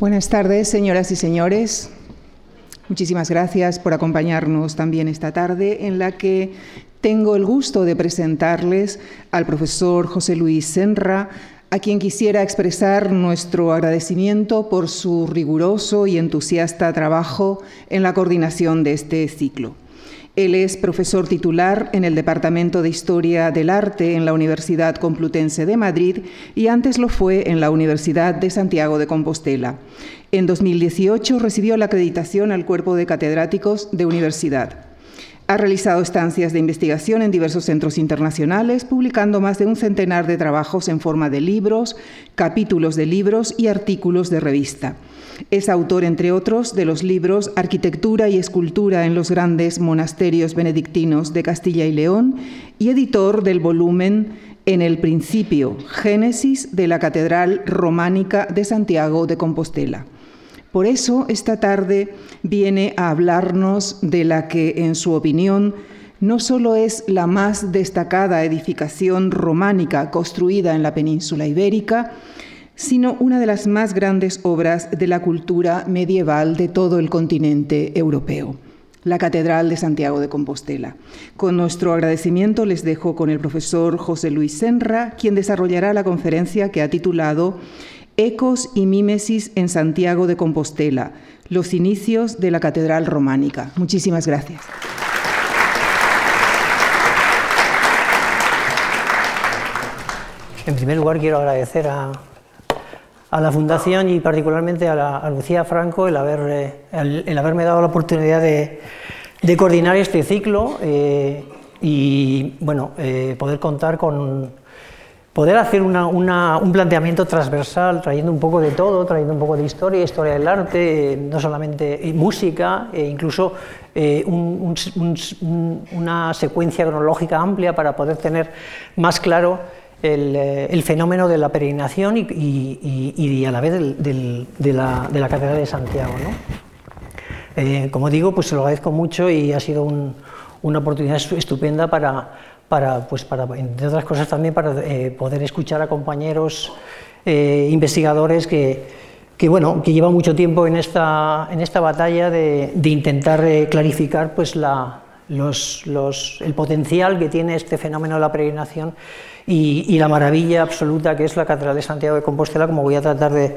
Buenas tardes, señoras y señores. Muchísimas gracias por acompañarnos también esta tarde en la que tengo el gusto de presentarles al profesor José Luis Senra, a quien quisiera expresar nuestro agradecimiento por su riguroso y entusiasta trabajo en la coordinación de este ciclo. Él es profesor titular en el Departamento de Historia del Arte en la Universidad Complutense de Madrid y antes lo fue en la Universidad de Santiago de Compostela. En 2018 recibió la acreditación al cuerpo de catedráticos de universidad. Ha realizado estancias de investigación en diversos centros internacionales, publicando más de un centenar de trabajos en forma de libros, capítulos de libros y artículos de revista. Es autor, entre otros, de los libros Arquitectura y Escultura en los grandes monasterios benedictinos de Castilla y León y editor del volumen En el principio, Génesis de la Catedral Románica de Santiago de Compostela. Por eso, esta tarde viene a hablarnos de la que, en su opinión, no solo es la más destacada edificación románica construida en la península ibérica, sino una de las más grandes obras de la cultura medieval de todo el continente europeo, la Catedral de Santiago de Compostela. Con nuestro agradecimiento les dejo con el profesor José Luis Senra, quien desarrollará la conferencia que ha titulado Ecos y mímesis en Santiago de Compostela, los inicios de la Catedral Románica. Muchísimas gracias. En primer lugar, quiero agradecer a, la Fundación y particularmente a, Lucía Franco el, haber, eh, el, haberme dado la oportunidad de, coordinar este ciclo eh, y bueno, eh, poder contar con, poder hacer un planteamiento transversal, trayendo un poco de todo, trayendo un poco de historia, historia del arte, no solamente música, e incluso eh, una secuencia cronológica amplia para poder tener más claro el, eh, fenómeno de la peregrinación y, a la vez de, la, Catedral de Santiago. Eh, como digo, pues se lo agradezco mucho y ha sido una oportunidad estupenda para pues para, entre otras cosas también para eh, poder escuchar a compañeros investigadores que, que, bueno, que llevan mucho tiempo en esta, en esta batalla de, de intentar clarificar pues la, el potencial que tiene este fenómeno de la peregrinación y, la maravilla absoluta que es la Catedral de Santiago de Compostela, como voy a tratar de,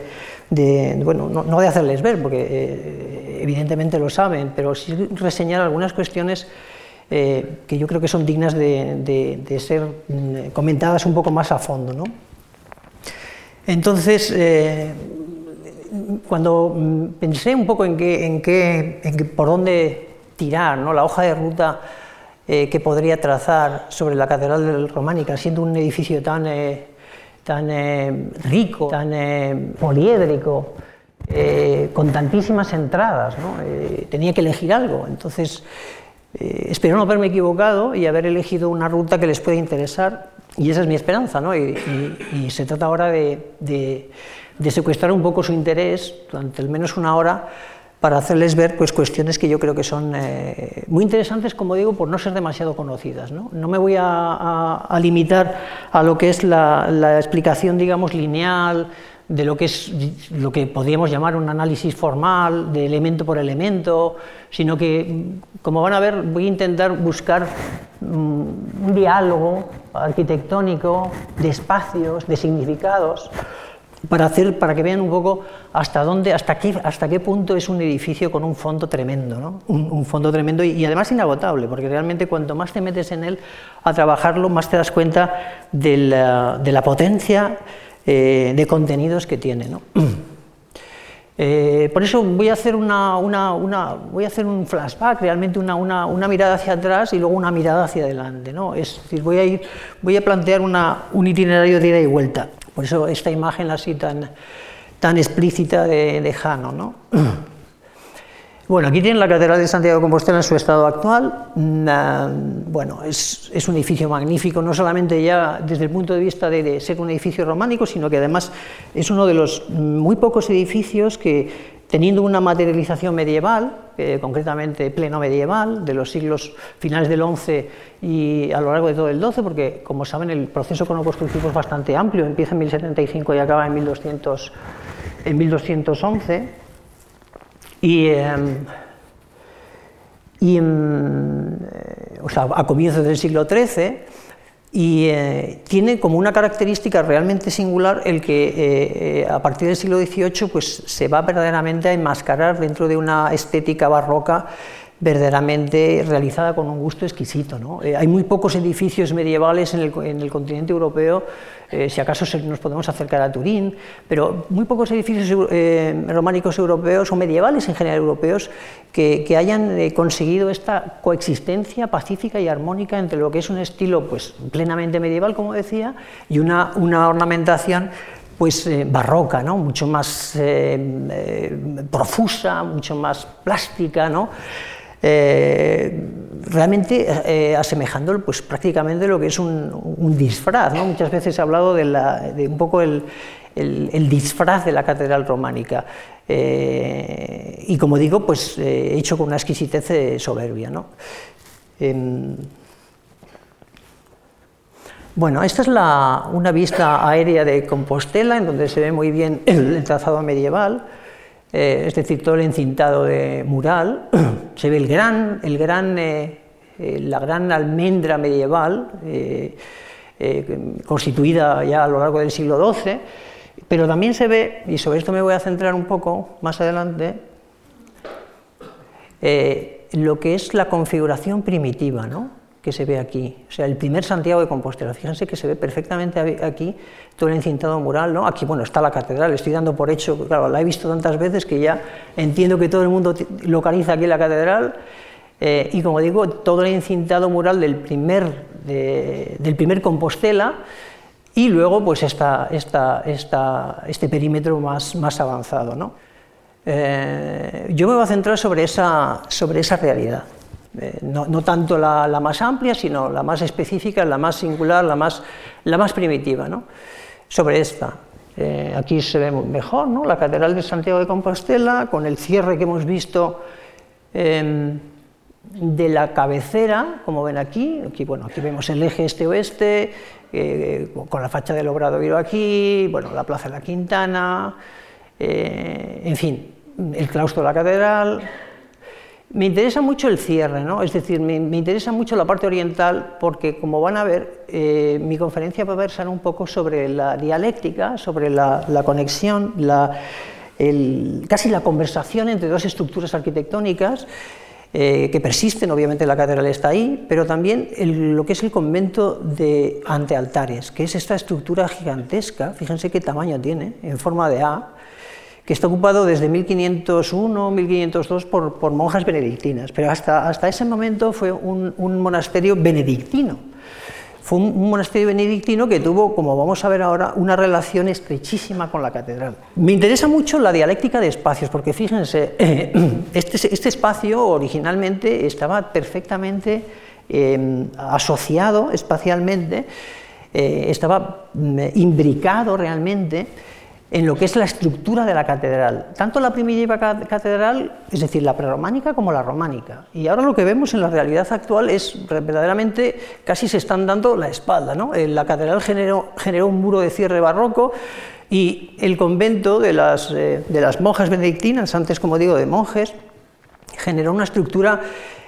de bueno, no, de hacerles ver, porque evidentemente lo saben, pero sí reseñar algunas cuestiones eh, que yo creo que son dignas de, ser mm, comentadas un poco más a fondo. ¿no? Entonces, eh, cuando mm, pensé un poco en, qué, en, qué, en por dónde tirar, ¿no? la hoja de ruta eh, que podría trazar sobre la Catedral Románica, siendo un edificio tan, tan rico, tan poliédrico, con tantísimas entradas, ¿no? tenía que elegir algo. Entonces, eh, espero no haberme equivocado y haber elegido una ruta que les pueda interesar, y esa es mi esperanza, ¿no? y, se trata ahora de, secuestrar un poco su interés durante al menos una hora para hacerles ver pues, cuestiones que yo creo que son eh, muy interesantes, como digo, por no ser demasiado conocidas. No, me voy a, limitar a lo que es la, la explicación, digamos, lineal, de lo que es lo que podríamos llamar un análisis formal, de elemento por elemento, sino que, como van a ver, voy a intentar buscar mm, un diálogo arquitectónico de espacios, de significados, para, hacer, para que vean un poco hasta dónde, hasta qué, hasta qué punto es un edificio con un fondo tremendo, ¿no? un, fondo tremendo y, además inagotable, porque realmente cuanto más te metes en él a trabajarlo, más te das cuenta de la, de la potencia eh, de contenidos que tiene. ¿no? Eh, por eso voy a hacer, una, voy a hacer un flashback, realmente una, mirada hacia atrás y luego una mirada hacia adelante. ¿no? Es decir, voy a, ir, voy a plantear un itinerario de ida y vuelta. Por eso esta imagen así tan, tan explícita de, de Jano. ¿no? Bueno, aquí tienen la Catedral de Santiago de Compostela en su estado actual. Mm, bueno, es, un edificio magnífico, no solamente ya desde el punto de vista de, ser un edificio románico, sino que además es uno de los muy pocos edificios que, teniendo una materialización medieval, eh, concretamente pleno medieval, de los siglos finales del XI y a lo largo de todo el XII, porque como saben el proceso constructivo es bastante amplio, empieza en 1075 y acaba en 1200. en 1211 y, em, y em, sea, a comienzos del siglo XIII y eh, tiene como una característica realmente singular el que eh, eh, a partir del siglo XVIII pues, se va verdaderamente a enmascarar dentro de una estética barroca verdaderamente realizada con un gusto exquisito. ¿no? hay muy pocos edificios medievales en el, en el continente europeo eh, si acaso nos podemos acercar a Turín, pero muy pocos edificios eh, románicos europeos o medievales en general europeos que, hayan eh, conseguido esta coexistencia pacífica y armónica entre lo que es un estilo pues, plenamente medieval, como decía, y una ornamentación pues barroca, ¿no? mucho más profusa, mucho más plástica, ¿no? Eh, realmente eh, asemejando pues, prácticamente lo que es un, disfraz. Muchas veces he hablado de, un poco el, disfraz de la catedral románica. Eh, y como digo, pues hecho con una exquisitez soberbia. ¿no? Em, bueno, esta es una vista aérea de Compostela, en donde se ve muy bien el trazado medieval. Eh, es decir, todo el encintado de mural, se ve el gran, el gran, eh, eh, la gran almendra medieval, constituida ya a lo largo del siglo XII, pero también se ve, y sobre esto me voy a centrar un poco más adelante, lo que es la configuración primitiva, ¿no? Que se ve aquí. O sea, el primer Santiago de Compostela. Fíjense que se ve perfectamente aquí todo el encintado mural, ¿no? Aquí, bueno, está la catedral, estoy dando por hecho, claro, la he visto tantas veces que ya entiendo que todo el mundo localiza aquí la catedral. Eh, y como digo, todo el encintado mural del primer, del primer Compostela y luego pues esta, esta, esta, este perímetro más, más avanzado. ¿no? Eh, yo me voy a centrar sobre esa, sobre esa realidad. Eh, no, tanto la, más amplia, sino la más específica, la más singular, la más, la más primitiva. ¿no? Sobre esta. Eh, aquí se ve mejor ¿no? la Catedral de Santiago de Compostela, con el cierre que hemos visto em, de la cabecera, como ven aquí. Aquí, bueno, aquí vemos el eje este-oeste, eh, con la facha del Obradoiro aquí, bueno, la Plaza de la Quintana, en fin, el claustro de la catedral, me interesa mucho el cierre, ¿no? es decir, me, interesa mucho la parte oriental porque, como van a ver, eh, mi conferencia va a versar un poco sobre la dialéctica, sobre la, conexión, casi la conversación entre dos estructuras arquitectónicas eh, que persisten, obviamente la catedral está ahí, pero también lo que es el convento de antealtares, que es esta estructura gigantesca, fíjense qué tamaño tiene, en forma de A, que está ocupado desde 1501, 1502 por, monjas benedictinas, pero hasta, hasta ese momento fue un, monasterio benedictino. Fue un, monasterio benedictino que tuvo, como vamos a ver ahora, una relación estrechísima con la catedral. Me interesa mucho la dialéctica de espacios, porque fíjense, este, este espacio originalmente estaba perfectamente em, asociado espacialmente, eh, estaba mm, imbricado realmente en lo que es la estructura de la catedral, tanto la primitiva catedral, es decir, la prerrománica como la románica. Y ahora lo que vemos en la realidad actual es verdaderamente casi se están dando la espalda. ¿no? Eh, la catedral generó, un muro de cierre barroco y el convento de las, eh, de las monjas benedictinas, antes como digo de monjes, generó una estructura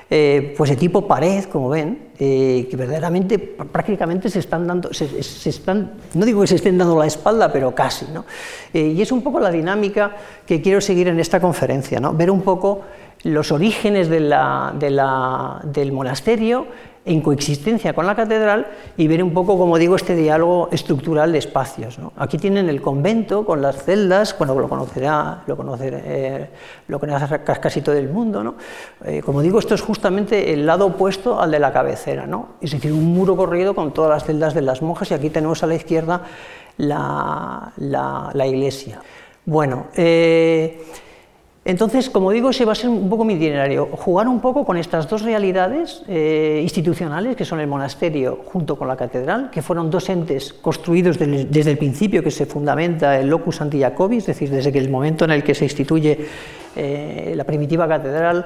eh, pues de tipo pared, como ven, eh, que verdaderamente prácticamente se están dando, se, están, no digo que se estén dando la espalda, pero casi. ¿no? Eh, y es un poco la dinámica que quiero seguir en esta conferencia, ¿no? ver un poco los orígenes del monasterio, en coexistencia con la catedral y ver un poco, como digo, este diálogo estructural de espacios. Aquí tienen el convento con las celdas, bueno, lo conocerá, lo conocerá, eh, lo conocerá casi todo el mundo. Eh, como digo, esto es justamente el lado opuesto al de la cabecera, ¿no? es decir, un muro corrido con todas las celdas de las monjas y aquí tenemos a la izquierda la, la, iglesia. Bueno, eh, entonces, como digo, ese va a ser un poco mi itinerario, jugar un poco con estas dos realidades eh, institucionales, que son el monasterio junto con la catedral, que fueron dos entes construidos desde el principio que se fundamenta el locus anti es decir, desde el momento en el que se instituye eh, la primitiva catedral,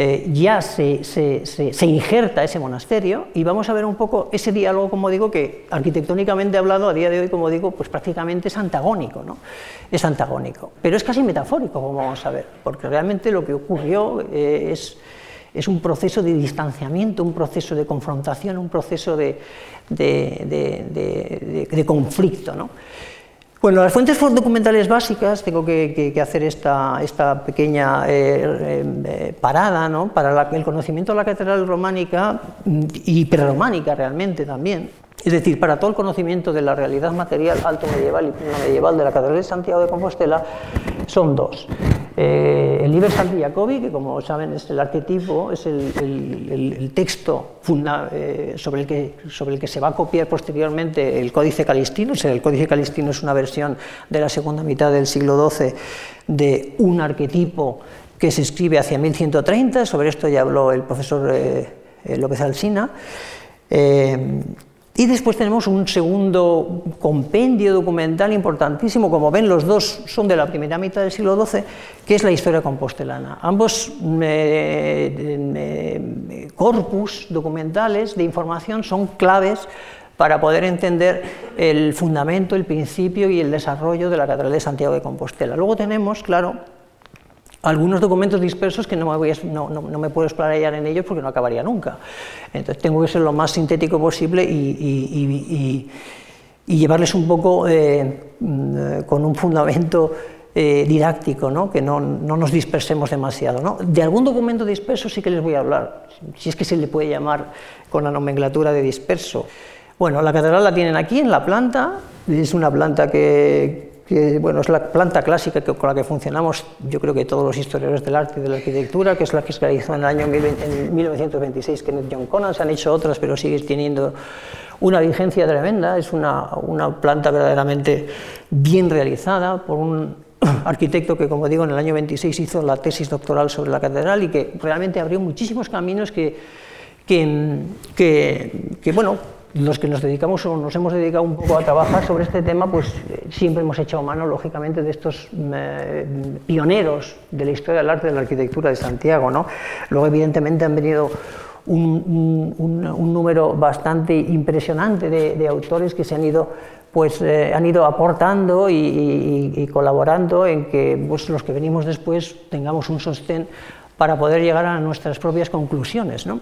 eh, ya se, se, injerta ese monasterio y vamos a ver un poco ese diálogo, como digo, que arquitectónicamente hablado a día de hoy, como digo, pues prácticamente es antagónico, ¿no? Es antagónico, pero es casi metafórico, como vamos a ver, porque realmente lo que ocurrió eh, es, es un proceso de distanciamiento, un proceso de confrontación, un proceso de, de, de conflicto, ¿no? Bueno, las fuentes documentales básicas, tengo que, hacer esta, esta pequeña eh, eh, parada ¿no? para el conocimiento de la catedral románica mm, y prerrománica realmente también. Es decir, para todo el conocimiento de la realidad material alto medieval y primo medieval de la Catedral de Santiago de Compostela son dos. Eh, el Liber Santi Jacobi, que como saben es el arquetipo, es el, texto eh, sobre, el que, sobre el que se va a copiar posteriormente el Códice Calistino. el Códice Calistino es una versión de la segunda mitad del siglo XII de un arquetipo que se escribe hacia 1130, sobre esto ya habló el profesor eh, López Alsina. Y después tenemos un segundo compendio documental importantísimo, como ven los dos son de la primera mitad del siglo XII, que es la historia compostelana. Ambos eh, eh, corpus documentales de información son claves para poder entender el fundamento, el principio y el desarrollo de la Catedral de Santiago de Compostela. Luego tenemos, claro, algunos documentos dispersos que no me, voy no, no, me puedo explayar en ellos porque no acabaría nunca. Entonces tengo que ser lo más sintético posible y, llevarles un poco eh, mm, con un fundamento eh, didáctico, ¿no? que no, nos dispersemos demasiado. ¿no? De algún documento disperso sí que les voy a hablar, si es que se le puede llamar con la nomenclatura de disperso. Bueno, la catedral la tienen aquí en la planta, es una planta que, que bueno, es la planta clásica que, con la que funcionamos, yo creo que todos los historiadores del arte y de la arquitectura, que es la que se realizó en el año 1926 Kenneth John Conan, se han hecho otras, pero sigue teniendo una vigencia tremenda, es una, planta verdaderamente bien realizada por un arquitecto que, como digo, en el año 26 hizo la tesis doctoral sobre la catedral y que realmente abrió muchísimos caminos que, que bueno, los que nos dedicamos o nos hemos dedicado un poco a trabajar sobre este tema, pues eh, siempre hemos echado mano, lógicamente, de estos eh, pioneros de la historia del arte de la arquitectura de Santiago. ¿no? Luego, evidentemente, han venido un, número bastante impresionante de, autores que se han ido, pues, eh, han ido aportando y, colaborando en que pues, los que venimos después tengamos un sostén para poder llegar a nuestras propias conclusiones. ¿no?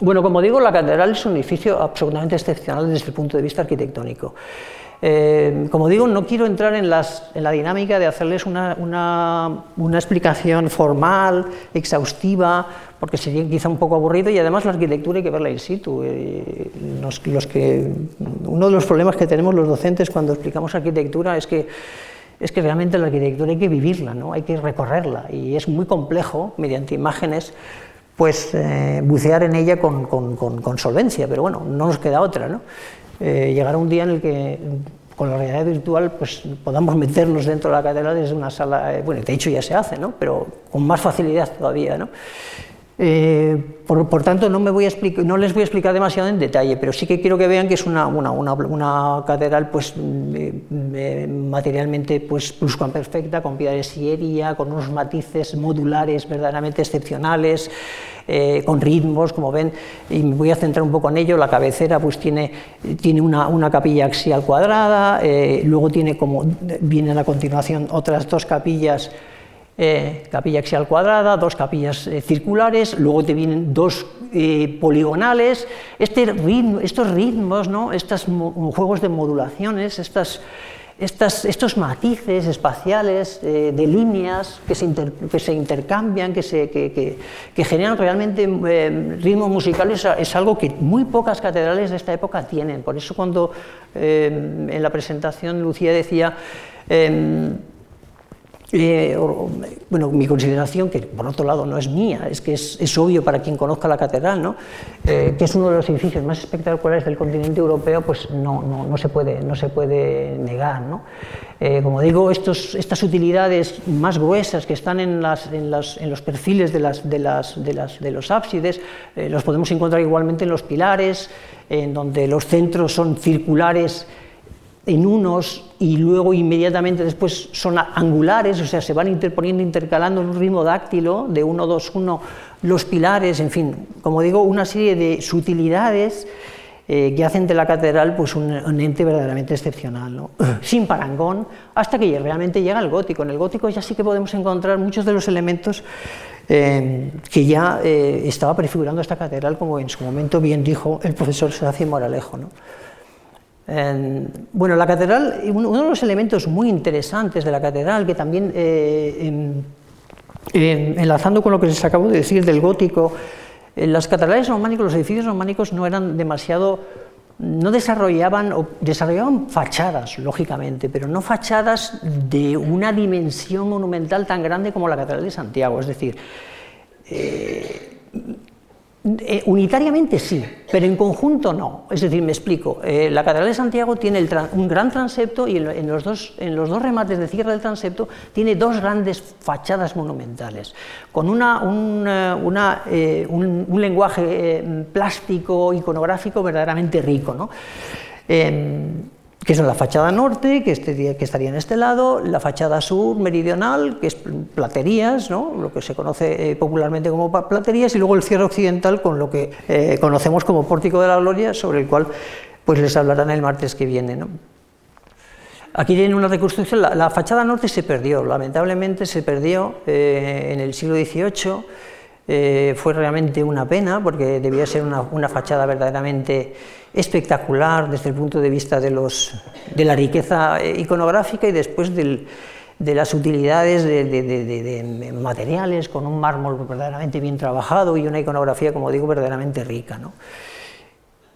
Bueno, como digo, la catedral es un edificio absolutamente excepcional desde el punto de vista arquitectónico. Eh, como digo, no quiero entrar en, la dinámica de hacerles una, explicación formal, exhaustiva, porque sería quizá un poco aburrido y además la arquitectura hay que verla in situ. Eh, uno de los problemas que tenemos los docentes cuando explicamos arquitectura es que es que realmente la arquitectura hay que vivirla, ¿no? hay que recorrerla y es muy complejo mediante imágenes pues eh, bucear en ella con, solvencia, pero bueno, no nos queda otra, ¿no? Eh, llegará un día en el que con la realidad virtual pues podamos meternos dentro de la catedral desde una sala, eh, bueno, de hecho ya se hace, ¿no? Pero con más facilidad todavía, ¿no? Eh, por, tanto, no, me voy a no, les voy a explicar demasiado en detalle, pero sí que quiero que vean que es una, una, catedral pues, materialmente pues, perfecta, con piedra de sillería, con unos matices modulares verdaderamente excepcionales, eh, con ritmos, como ven, y me voy a centrar un poco en ello. La cabecera pues, tiene, tiene una, capilla axial cuadrada, eh, luego tiene como vienen a continuación otras dos capillas eh, capilla axial cuadrada, dos capillas eh, circulares, luego te vienen dos eh, poligonales. Este estos ritmos, ¿no? estos juegos de modulaciones, estas, estos matices espaciales de líneas que se, que se intercambian, que, se, que, que, generan realmente ritmos musicales, es algo que muy pocas catedrales de esta época tienen. Por eso cuando en la presentación Lucía decía eh, bueno, mi consideración, que por otro lado no es mía, es que es, obvio para quien conozca la catedral, ¿no? Eh, que es uno de los edificios más espectaculares del continente europeo, pues no, no, no se, puede, no se puede negar. ¿no? Eh, como digo, estos, estas utilidades más gruesas que están en, las, en, las, en los perfiles de, las, de, de, de los ábsides, los podemos encontrar igualmente en los pilares, en donde los centros son circulares en unos y luego inmediatamente después son angulares, o sea, se van interponiendo, intercalando en un ritmo dáctilo de 1, 2, 1 los pilares, en fin, como digo, una serie de sutilidades eh, que hacen de la catedral pues, un, ente verdaderamente excepcional, sin parangón, hasta que realmente llega el gótico. En el gótico ya sí que podemos encontrar muchos de los elementos eh, que ya eh, estaba prefigurando esta catedral, como en su momento bien dijo el profesor Sebastián Moralejo. Bueno, la catedral, uno de los elementos muy interesantes de la catedral, que también enlazando con lo que les acabo de decir del gótico, eh, las catedrales románicas, los edificios románicos no eran demasiado, no desarrollaban, o desarrollaban fachadas, lógicamente, pero no fachadas de una dimensión monumental tan grande como la Catedral de Santiago. Es decir, eh, unitariamente sí, pero en conjunto no. Es decir, me explico. Eh, la Catedral de Santiago tiene un gran transepto y en, los dos, remates de cierre del transepto tiene dos grandes fachadas monumentales, con eh, un, un, lenguaje plástico, iconográfico verdaderamente rico. ¿no? Que son la fachada norte, que, este, que estaría en este lado, la fachada sur meridional, que es platerías, ¿no? lo que se conoce eh, popularmente como platerías, y luego el cierre occidental con lo que eh, conocemos como pórtico de la gloria, sobre el cual pues les hablarán el martes que viene. ¿no? Aquí tienen una reconstrucción, la, fachada norte se perdió, lamentablemente se perdió eh, en el siglo XVIII, fue realmente una pena porque debía ser una, fachada verdaderamente espectacular desde el punto de vista de, los, de la riqueza iconográfica y después de las utilidades de, materiales, con un mármol verdaderamente bien trabajado y una iconografía, como digo, verdaderamente rica. ¿no?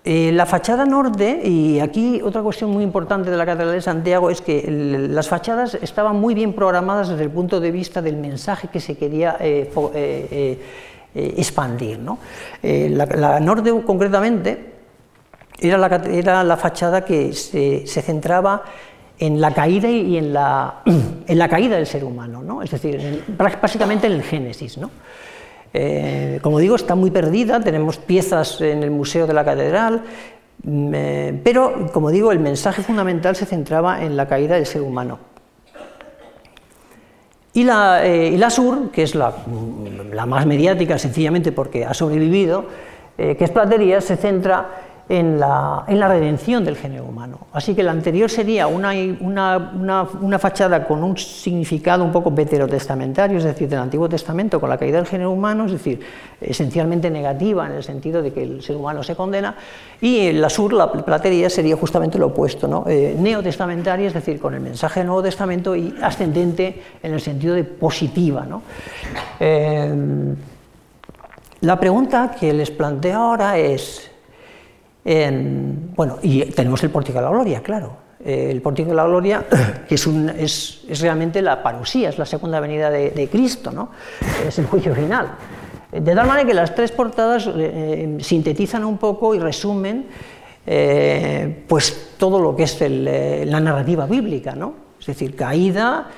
Eh, la fachada norte, y aquí otra cuestión muy importante de la Catedral de Santiago es que las fachadas estaban muy bien programadas desde el punto de vista del mensaje que se quería eh, eh, expandir. ¿no? La, norte concretamente era la, la fachada que se, centraba en la caída y en la caída del ser humano, ¿no? es decir, básicamente en el Génesis. ¿no? Eh, como digo, está muy perdida, tenemos piezas en el Museo de la Catedral, mm, eh, pero, como digo, el mensaje fundamental se centraba en la caída del ser humano. Y la, eh, sur, que es la, más mediática sencillamente porque ha sobrevivido, que es Platería, se centra en la, en la, redención del género humano. Así que la anterior sería una, una, una, fachada con un significado un poco veterotestamentario, es decir, del Antiguo Testamento con la caída del género humano, es decir, esencialmente negativa en el sentido de que el ser humano se condena, y la sur, la platería, sería justamente lo opuesto, ¿no? Eh, neotestamentaria, es decir, con el mensaje del Nuevo Testamento y ascendente en el sentido de positiva. ¿no? Eh, la pregunta que les planteo ahora es, bueno, y tenemos el Pórtico de la Gloria, claro. El Pórtico de la Gloria es, un, es, es, realmente la parusía, es la segunda venida de, Cristo, ¿no? es el juicio final. De tal manera que las tres portadas eh, sintetizan un poco y resumen eh, pues todo lo que es eh, la narrativa bíblica, ¿no? es decir, caída,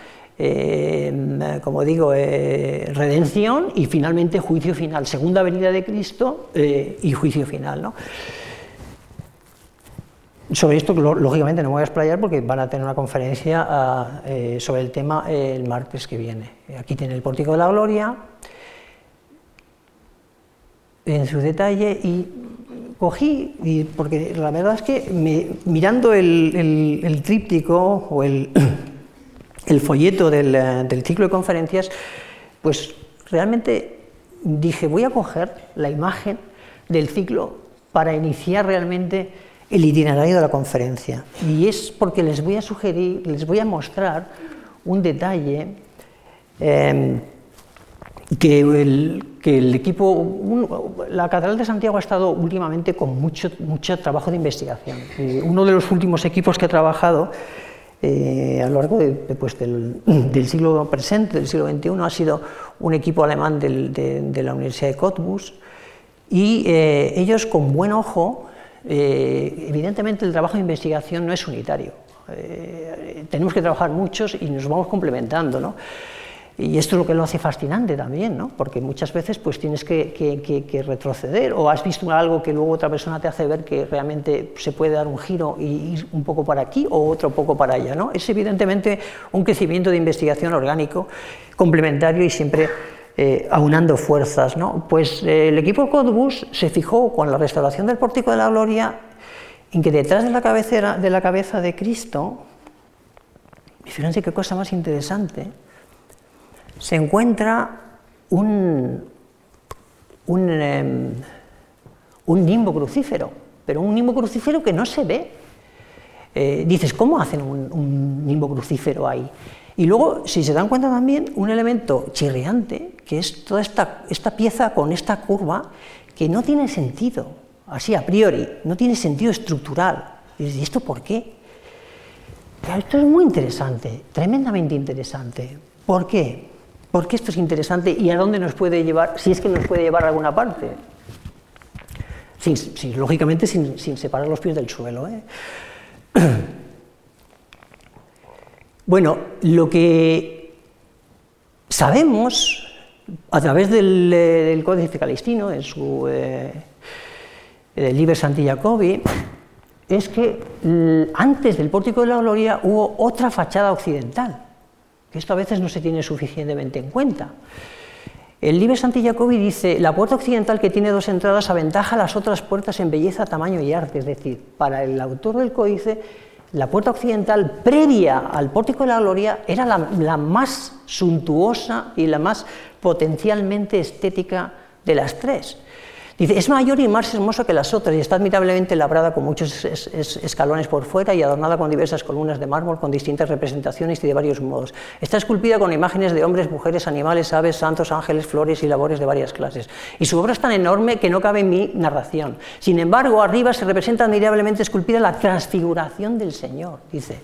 como digo, redención y finalmente juicio final, segunda venida de Cristo y juicio final. ¿no? Sobre esto, lógicamente, no me voy a explayar porque van a tener una conferencia ah, eh, sobre el tema el martes que viene. Aquí tiene el Pórtico de la Gloria en su detalle y cogí, porque la verdad es que mirando el, tríptico o el, folleto del, del ciclo de conferencias, pues realmente dije, voy a coger la imagen del ciclo para iniciar realmente el itinerario de la conferencia. Y es porque les voy a sugerir, les voy a mostrar un detalle em, que, el, equipo, la Catedral de Santiago ha estado últimamente con mucho, mucho trabajo de investigación. uno de los últimos equipos que ha trabajado eh, a lo largo pues, del, siglo presente, del siglo XXI, ha sido un equipo alemán de, la Universidad de Cottbus y eh, ellos con buen ojo eh, evidentemente el trabajo de investigación no es unitario. Eh, tenemos que trabajar muchos y nos vamos complementando. ¿no? Y esto es lo que lo hace fascinante también, ¿no? porque muchas veces pues, tienes que, retroceder o has visto algo que luego otra persona te hace ver que realmente se puede dar un giro y ir un poco para aquí o otro poco para allá. ¿no? Es evidentemente un crecimiento de investigación orgánico complementario y siempre eh, aunando fuerzas. ¿no? Pues eh, el equipo Codbus se fijó con la restauración del Pórtico de la Gloria en que detrás de la, cabecera, de la cabeza de Cristo, y fíjense qué cosa más interesante, se encuentra un, un, em, un nimbo crucífero, pero un nimbo crucífero que no se ve. Eh, dices, ¿cómo hacen un, nimbo crucífero ahí? Y luego, si se dan cuenta también, un elemento chirriante, que es toda esta, esta pieza con esta curva, que no tiene sentido, así a priori, no tiene sentido estructural. ¿Y esto por qué? Esto es muy interesante, tremendamente interesante. ¿Por qué? ¿Por qué esto es interesante y a dónde nos puede llevar, si es que nos puede llevar a alguna parte? Sin, lógicamente sin, separar los pies del suelo. ¿eh? Bueno, lo que sabemos a través del, eh, Códice Calistino, en su eh, Liber Santi Jacobi, es que antes del Pórtico de la Gloria hubo otra fachada occidental esto a veces no se tiene suficientemente en cuenta. El Libre Santi Jacobi dice, la puerta occidental que tiene dos entradas aventaja las otras puertas en belleza, tamaño y arte. Es decir, para el autor del códice, la puerta occidental previa al pórtico de la gloria era la más suntuosa y la más potencialmente estética de las tres. Dice, es mayor y más hermosa que las otras y está admirablemente labrada con muchos escalones por fuera y adornada con diversas columnas de mármol con distintas representaciones y de varios modos. Está esculpida con imágenes de hombres, mujeres, animales, aves, santos, ángeles, flores y labores de varias clases. Y su obra es tan enorme que no cabe en mi narración. Sin embargo, arriba se representa admirablemente esculpida la transfiguración del Señor, dice,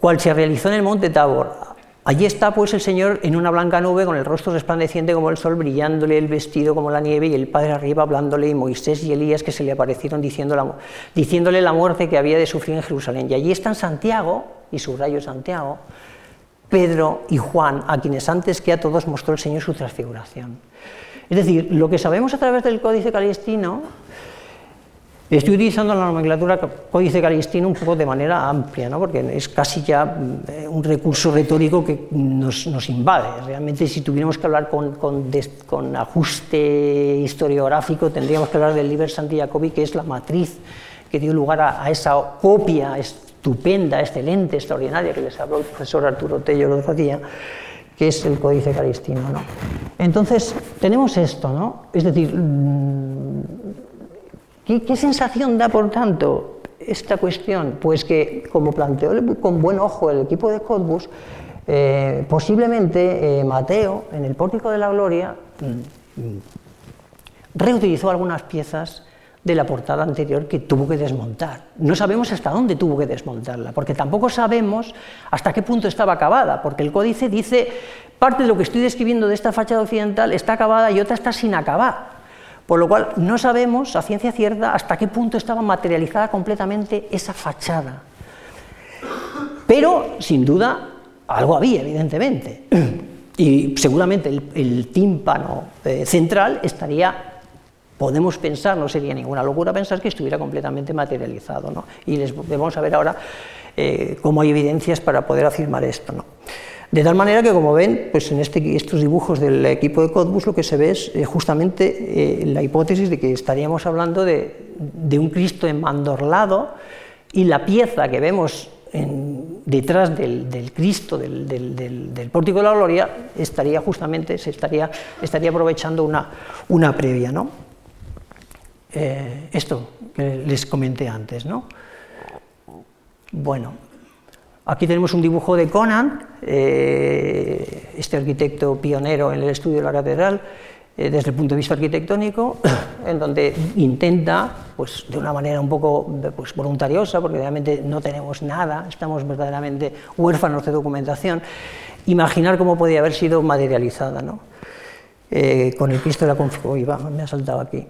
cual se realizó en el monte Tabor Allí está pues el Señor en una blanca nube con el rostro resplandeciente como el sol, brillándole el vestido como la nieve y el Padre arriba hablándole y Moisés y Elías que se le aparecieron diciéndole la muerte que había de sufrir en Jerusalén. Y allí están Santiago, y su rayo Santiago, Pedro y Juan, a quienes antes que a todos mostró el Señor su transfiguración. Es decir, lo que sabemos a través del Códice Calistino Estoy utilizando la nomenclatura códice calistino un poco de manera amplia, ¿no? porque es casi ya eh, un recurso retórico que nos, invade. Realmente, si tuviéramos que hablar con, ajuste historiográfico, tendríamos que hablar del Liber Santi Jacobi, que es la matriz que dio lugar a, esa copia estupenda, excelente, extraordinaria que les habló el profesor Arturo Tello el día, que es el Códice Calistino. ¿no? Entonces, tenemos esto, ¿no? es decir, ¿Qué, sensación da, por tanto, esta cuestión? Pues que, como planteó con buen ojo el equipo de Cottbus, eh, posiblemente eh, Mateo, en el Pórtico de la Gloria, mm, reutilizó algunas piezas de la portada anterior que tuvo que desmontar. No sabemos hasta dónde tuvo que desmontarla, porque tampoco sabemos hasta qué punto estaba acabada, porque el códice dice parte de lo que estoy describiendo de esta fachada occidental está acabada y otra está sin acabar. Por lo cual no sabemos a ciencia cierta hasta qué punto estaba materializada completamente esa fachada. Pero, sin duda, algo había, evidentemente. Y seguramente el, tímpano eh, central estaría, podemos pensar, no sería ninguna locura pensar que estuviera completamente materializado. ¿no? Y les vamos a ver ahora eh, cómo hay evidencias para poder afirmar esto. ¿no? De tal manera que, como ven, pues en este, estos dibujos del equipo de Cottbus lo que se ve es eh, justamente eh, la hipótesis de que estaríamos hablando de, un Cristo enmandorlado y la pieza que vemos detrás del, Cristo, del, pórtico de la gloria, estaría justamente, se estaría, estaría aprovechando una, una previa. ¿no? Eh, esto que les comenté antes. ¿no? Bueno, Aquí tenemos un dibujo de Conan, eh, este arquitecto pionero en el estudio de la catedral, eh, desde el punto de vista arquitectónico, en donde intenta, pues, de una manera un poco pues, voluntariosa, porque realmente no tenemos nada, estamos verdaderamente huérfanos de documentación, imaginar cómo podía haber sido materializada. ¿no? Eh, con el Cristo de la Configuración. me ha saltado aquí.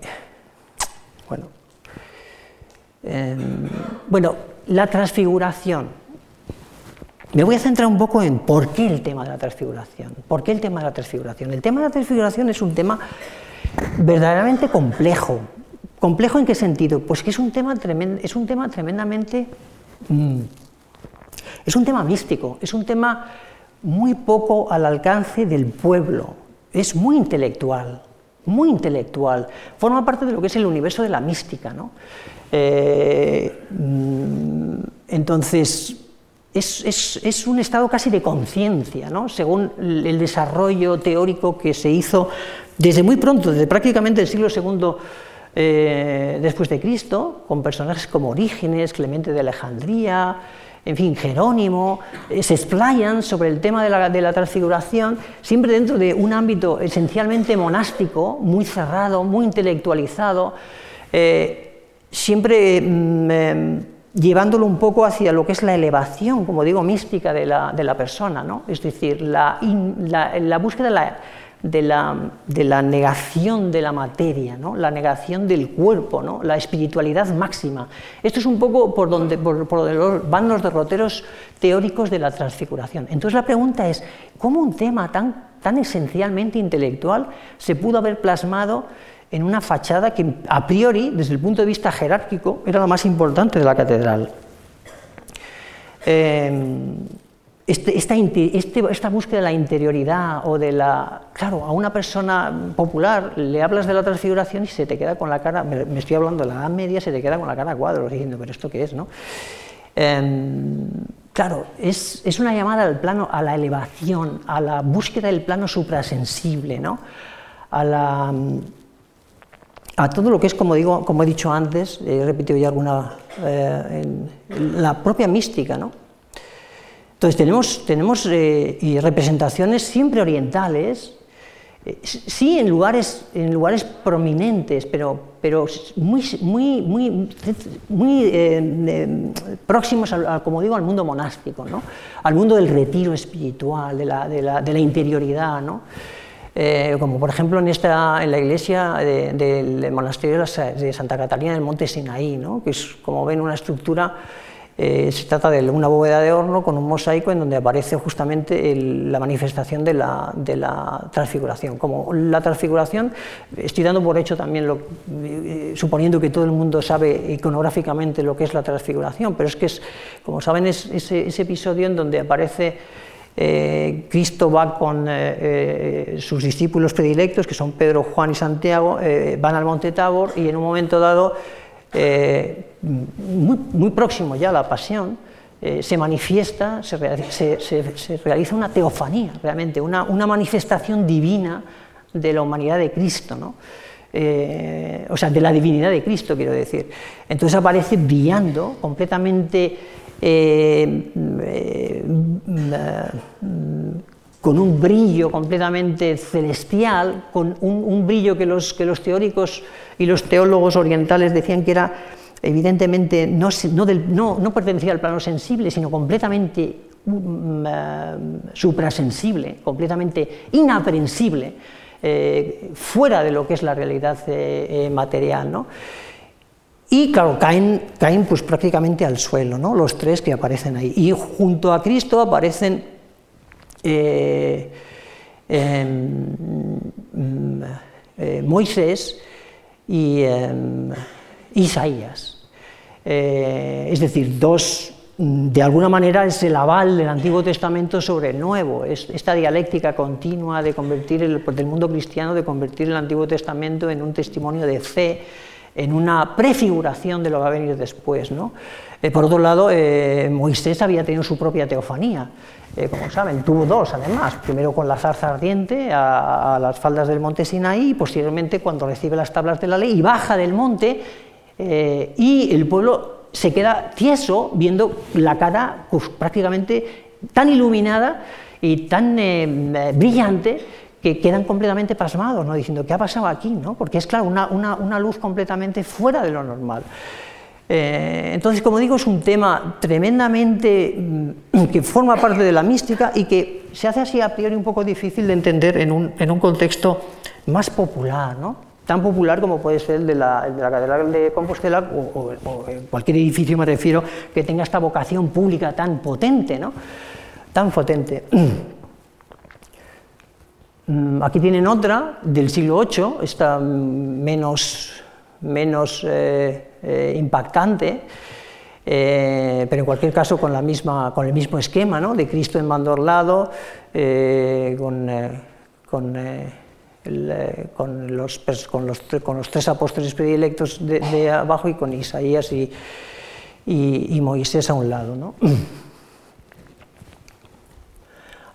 Bueno, bueno la transfiguración me voy a centrar un poco en por qué el tema de la transfiguración. ¿Por qué el tema de la transfiguración? El tema de la transfiguración es un tema verdaderamente complejo. ¿Complejo en qué sentido? Pues que es un tema, es un tema tremendamente... Mm, es un tema místico, es un tema muy poco al alcance del pueblo, es muy intelectual, muy intelectual, forma parte de lo que es el universo de la mística. ¿no? Eh, mm, entonces, es, un estado casi de conciencia, ¿no? según el desarrollo teórico que se hizo desde muy pronto, desde prácticamente el siglo II eh, después de Cristo, con personajes como Orígenes, Clemente de Alejandría, en fin, Jerónimo, eh, se explayan sobre el tema de la, transfiguración, siempre dentro de un ámbito esencialmente monástico, muy cerrado, muy intelectualizado, eh, siempre mm, em, llevándolo un poco hacia lo que es la elevación, como digo, mística de la, persona, ¿no? es decir, la, la búsqueda de la de la, negación de la materia, ¿no? la negación del cuerpo, ¿no? la espiritualidad máxima. Esto es un poco por donde, van los derroteros teóricos de la transfiguración. Entonces la pregunta es, ¿cómo un tema tan, tan esencialmente intelectual se pudo haber plasmado en una fachada que a priori, desde el punto de vista jerárquico, era la más importante de la catedral? Eh, este, esta, este, esta, búsqueda de la interioridad o de la... Claro, a una persona popular le hablas de la transfiguración y se te queda con la cara, me, estoy hablando de la Edad Media, se te queda con la cara a diciendo, pero ¿esto qué es? No? Em, claro, es, es, una llamada al plano, a la elevación, a la búsqueda del plano suprasensible, ¿no? a, la, a todo lo que es, como, digo, como he dicho antes, he repetido ya alguna, eh, en la propia mística, ¿no? Entonces tenemos, tenemos eh, representaciones siempre orientales, eh, sí en lugares, en lugares prominentes, pero, pero muy, muy, muy, muy próximos, como digo, al mundo monástico, ¿no? al mundo del retiro espiritual, de la, de la, de la interioridad. ¿no? Como por ejemplo en, esta, en la iglesia del monasterio de Santa Catalina del Monte Sinaí, ¿no? que es, como ven, una estructura eh, se trata de una bóveda de horno con un mosaico en donde aparece justamente la manifestación de la, transfiguración. Como la transfiguración, estoy dando por hecho también, lo, eh, suponiendo que todo el mundo sabe iconográficamente lo que es la transfiguración, pero es que, es, como saben, es ese, episodio en donde aparece eh, Cristo va con sus discípulos predilectos, que son Pedro, Juan y Santiago, van al monte Tabor y en un momento dado eh, muy, próximo ya a la pasión, eh, se manifiesta, se, realiza una teofanía, realmente, una, manifestación divina de la humanidad de Cristo. Eh, o sea, de la divinidad de Cristo, quiero decir. Entonces aparece brillando completamente con un brillo completamente celestial, con un, brillo que los, que los, teóricos y los teólogos orientales decían que era evidentemente no, no, pertenecía al plano sensible, sino completamente mm, eh, suprasensible, completamente inaprensible, eh, fuera de lo que es la realidad eh, material. ¿no? Y claro, caen, caen pues prácticamente al suelo, ¿no? los tres que aparecen ahí. Y junto a Cristo aparecen eh, em, eh, Moisés y em, Isaías. Eh, es decir, dos, de alguna manera es el aval del Antiguo Testamento sobre el Nuevo, es esta dialéctica continua de convertir el, del mundo cristiano, de convertir el Antiguo Testamento en un testimonio de fe, en una prefiguración de lo que va a venir después. ¿no? por otro lado, Moisés había tenido su propia teofanía. Eh, como saben, tuvo dos además, primero con la zarza ardiente a, las faldas del monte Sinaí y posteriormente cuando recibe las tablas de la ley y baja del monte eh, y el pueblo se queda tieso viendo la cara pues, prácticamente tan iluminada y tan eh, brillante que quedan completamente pasmados, ¿no? diciendo, ¿qué ha pasado aquí? ¿no? Porque es claro, una, una luz completamente fuera de lo normal. Eh, entonces, como digo, es un tema tremendamente mm, que forma parte de la mística y que se hace así a priori un poco difícil de entender en un, contexto más popular, ¿no? tan popular como puede ser el de la, Catedral de Compostela o, cualquier edificio, me refiero, que tenga esta vocación pública tan potente. ¿no? tan potente. Mm, aquí tienen otra del siglo VIII, está menos, menos eh, eh, impactante, eh, pero en cualquier caso con, la misma, con el mismo esquema ¿no? de Cristo en mandorlado, con, con, con, los, con, los, con, los, tres apóstoles predilectos de, de, abajo y con Isaías y, y, y Moisés a un lado. ¿no?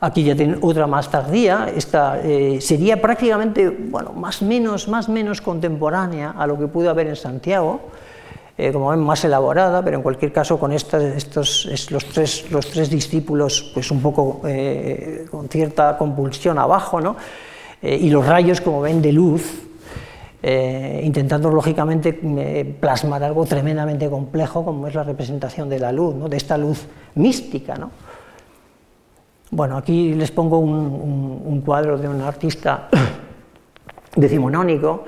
Aquí ya tienen otra más tardía, esta eh, sería prácticamente, bueno, más menos, más menos contemporánea a lo que pudo haber en Santiago, eh, como ven, más elaborada, pero en cualquier caso con estos, los, tres, los tres discípulos, pues un poco eh, con cierta compulsión abajo, ¿no? y los rayos, como ven, de luz, intentando lógicamente plasmar algo tremendamente complejo como es la representación de la luz, ¿no? de esta luz mística. ¿no? Bueno, aquí les pongo un, cuadro de un artista decimonónico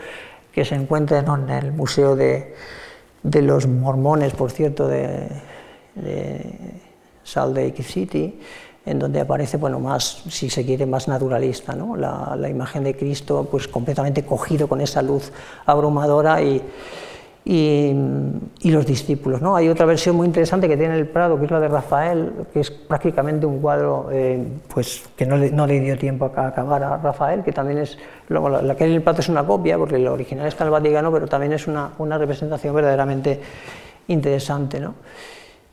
que se encuentra en el Museo de, los Mormones, por cierto, de, Salt Lake City, en donde aparece, bueno, más, si se quiere, más naturalista, ¿no? la, la imagen de Cristo, pues completamente cogido con esa luz abrumadora y, y, los discípulos. ¿no? Hay otra versión muy interesante que tiene el Prado, que es la de Rafael, que es prácticamente un cuadro eh, pues, que no le, dio tiempo a acabar a Rafael, que también es, la, que hay en el Prado es una copia, porque el original está en el Vaticano, pero también es una, una representación verdaderamente interesante. ¿no?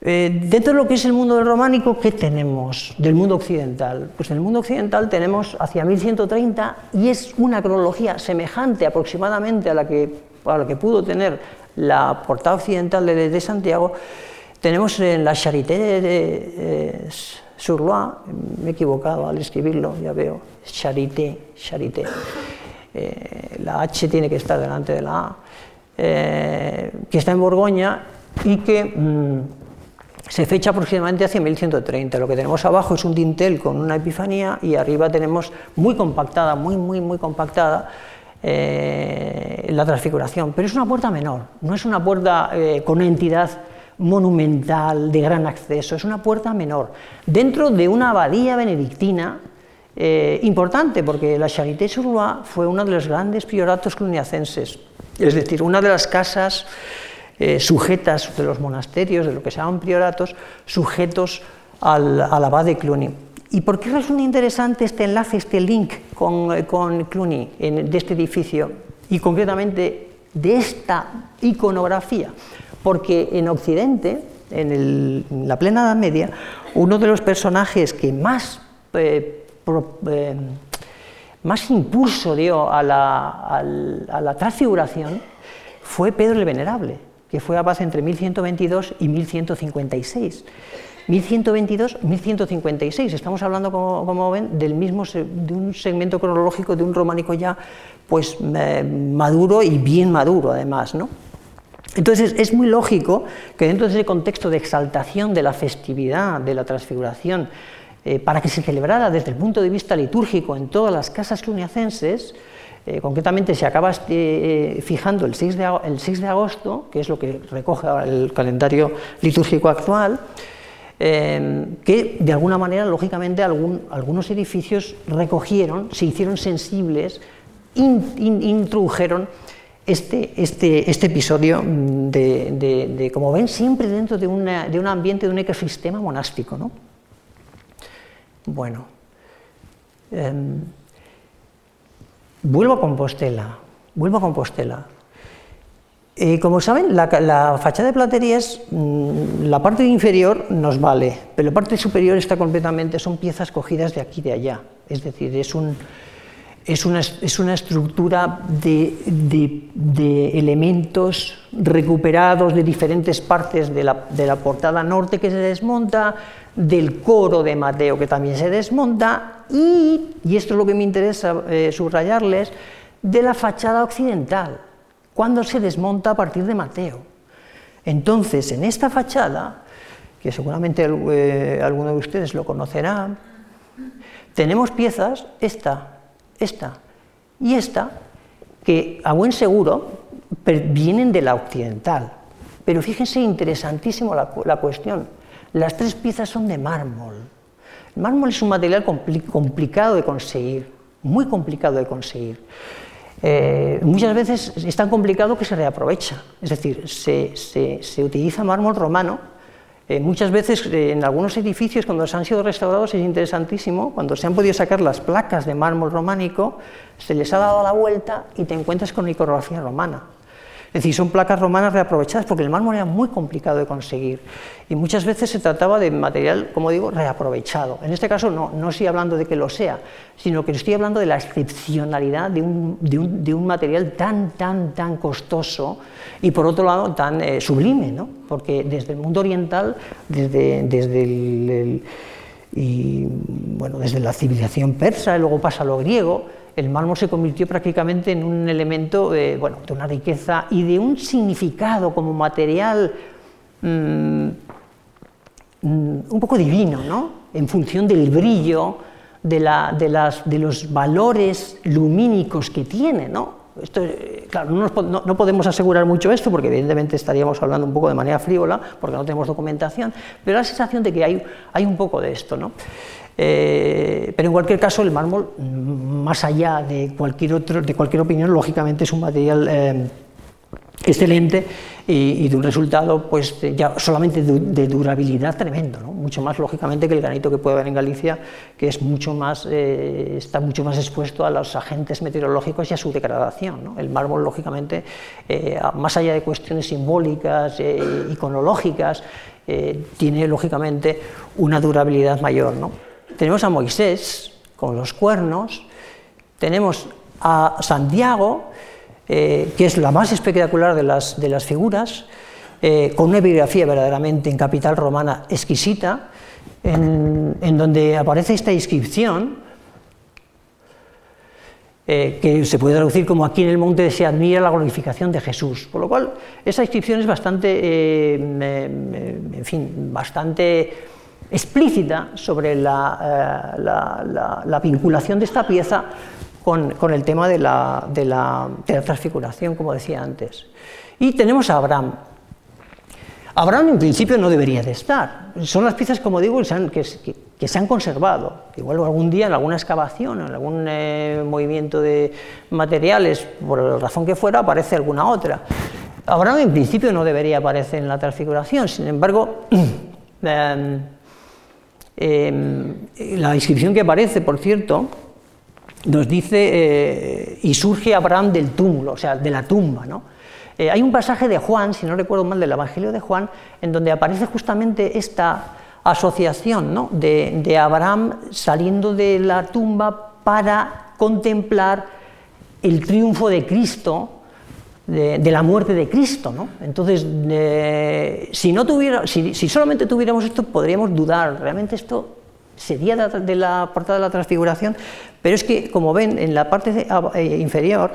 Eh, dentro de lo que es el mundo del románico, ¿qué tenemos del mundo occidental? Pues en el mundo occidental tenemos hacia 1130 y es una cronología semejante aproximadamente a la que, a la que pudo tener la portada occidental de, Santiago, tenemos en la Charité de, de, Surlois, me he equivocado al escribirlo, ya veo, Charité, Charité. Eh, la H tiene que estar delante de la A, eh, que está en Borgoña y que mm, se fecha aproximadamente hacia 1130. Lo que tenemos abajo es un dintel con una epifanía y arriba tenemos muy compactada, muy, muy, muy compactada, eh, la transfiguración, pero es una puerta menor, no es una puerta eh, con una entidad monumental de gran acceso, es una puerta menor, dentro de una abadía benedictina eh, importante, porque la Charité sur fue uno de los grandes prioratos cluniacenses, es decir, una de las casas sujetas de los monasterios, de lo que se llaman prioratos, sujetos al abad de Cluny. ¿Y por qué resulta interesante este enlace, este link con, con Cluny de este edificio y concretamente de esta iconografía? Porque en Occidente, en, la plena Edad Media, uno de los personajes que más, eh, eh, más impulso dio a la, a la transfiguración fue Pedro el Venerable, que fue abad entre 1122 y 1156. 1122-1156. Estamos hablando, como, ven, del mismo, de un segmento cronológico de un románico ya pues, eh, maduro y bien maduro, además. ¿no? Entonces es muy lógico que dentro de ese contexto de exaltación de la festividad, de la transfiguración, eh, para que se celebrara desde el punto de vista litúrgico en todas las casas cluniacenses, eh, concretamente se acaba fijando el 6, de, el 6 de agosto, que es lo que recoge el calendario litúrgico actual, Em, que de alguna manera, lógicamente, algunos edificios recogieron, se hicieron sensibles, introdujeron este, este, este episodio de, como ven, siempre dentro de, de, un ambiente, de un ecosistema monástico. ¿no? Bueno, em, vuelvo a Compostela, vuelvo a Compostela. Eh, como saben, la, fachada de platerías, mm, la parte inferior nos vale, pero la parte superior está completamente, son piezas cogidas de aquí y de allá. Es decir, es, un, es, una, es estructura de, elementos recuperados de diferentes partes de la, de la, portada norte que se desmonta, del coro de Mateo que también se desmonta y, y esto es lo que me interesa eh, subrayarles, de la fachada occidental cuando se desmonta a partir de Mateo. Entonces, en esta fachada, que seguramente eh, alguno de ustedes lo conocerá, tenemos piezas, esta, esta y esta, que a buen seguro vienen de la occidental. Pero fíjense, interesantísimo la, la cuestión. Las tres piezas son de mármol. El mármol es un material complicado de conseguir, muy complicado de conseguir. Eh, muchas veces es tan complicado que se reaprovecha, es decir, se, se, utiliza mármol romano. Eh, muchas veces eh, en algunos edificios cuando se han sido restaurados es interesantísimo, cuando se han podido sacar las placas de mármol románico, se les ha dado la vuelta y te encuentras con iconografía romana. Es decir, son placas romanas reaprovechadas porque el mármol era muy complicado de conseguir y muchas veces se trataba de material, como digo, reaprovechado. En este caso no, no estoy hablando de que lo sea, sino que estoy hablando de la excepcionalidad de un, de un, material tan, tan, tan costoso y por otro lado tan eh, sublime, ¿no? porque desde el mundo oriental, desde, desde el, bueno, desde la civilización persa, y luego pasa a lo griego, el mármol se convirtió prácticamente en un elemento bueno, de una riqueza y de un significado como material mm, mm, un poco divino, ¿no? en función del brillo, de, la, de, las, de los valores lumínicos que tiene. ¿no? Esto, eh, claro, no, no, podemos asegurar mucho esto porque evidentemente estaríamos hablando un poco de manera frívola porque no tenemos documentación, pero la sensación de que hay, hay un poco de esto. ¿no? Eh, pero en cualquier caso, el mármol, más allá de cualquier, otro, de cualquier opinión, lógicamente es un material eh, excelente y, de un resultado pues, ya solamente de, durabilidad tremendo, mucho más lógicamente que el granito que puede haber en Galicia, que es mucho más, eh, está mucho más expuesto a los agentes meteorológicos y a su degradación. El mármol, lógicamente, más allá de cuestiones simbólicas, iconológicas, tiene lógicamente una durabilidad mayor. Tenemos a Moisés con los cuernos, tenemos a Santiago, eh, que es la más espectacular de las, de las figuras, eh, con una epigrafía verdaderamente en capital romana exquisita, en, donde aparece esta inscripción, eh, que se puede traducir como aquí en el monte se admira la glorificación de Jesús. Por lo cual, esa inscripción es bastante, en fin, bastante explícita sobre la, eh, vinculación de esta pieza con, el tema de la, transfiguración, como decía antes. Y tenemos a Abraham. Abraham en principio no debería de estar. Son las piezas, como digo, que se han, conservado. Igual algún día en alguna excavación, en algún eh, movimiento de materiales, por la razón que fuera, aparece alguna otra. Abraham en principio no debería aparecer en la transfiguración. Sin embargo, em, Em, la inscripción que aparece, por cierto, nos dice, eh, y surge Abraham del túmulo, o sea, de la tumba. ¿no? Eh, hay un pasaje de Juan, si no recuerdo mal, del Evangelio de Juan, en donde aparece justamente esta asociación ¿no? de Abraham saliendo de la tumba para contemplar el triunfo de Cristo de, la muerte de Cristo. ¿no? Entonces, eh, si, no tuviera, si, solamente tuviéramos esto, podríamos dudar, ¿realmente esto sería de la portada de la transfiguración? Pero es que, como ven, en la parte eh, inferior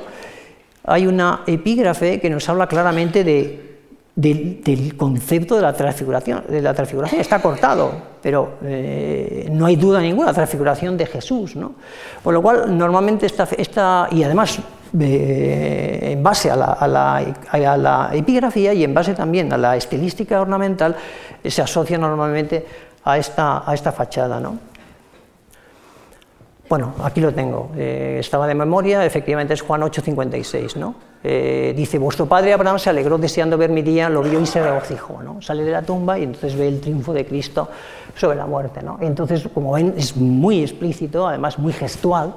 hay una epígrafe que nos habla claramente de, del concepto de la transfiguración. De la transfiguración está cortado, pero eh, no hay duda ninguna, la transfiguración de Jesús. ¿no? Por lo cual, normalmente esta, esta y además en base a la, epigrafía y en base también a la estilística ornamental, eh, se asocia normalmente a esta, a esta fachada. ¿no? Bueno, aquí lo tengo. Eh, estaba de memoria, efectivamente es Juan 8:56. ¿no? Eh, dice, vuestro padre Abraham se alegró deseando ver mi día, lo vio y se regocijó. ¿no? Sale de la tumba y entonces ve el triunfo de Cristo sobre la muerte. ¿no? Entonces, como ven, es muy explícito, además muy gestual.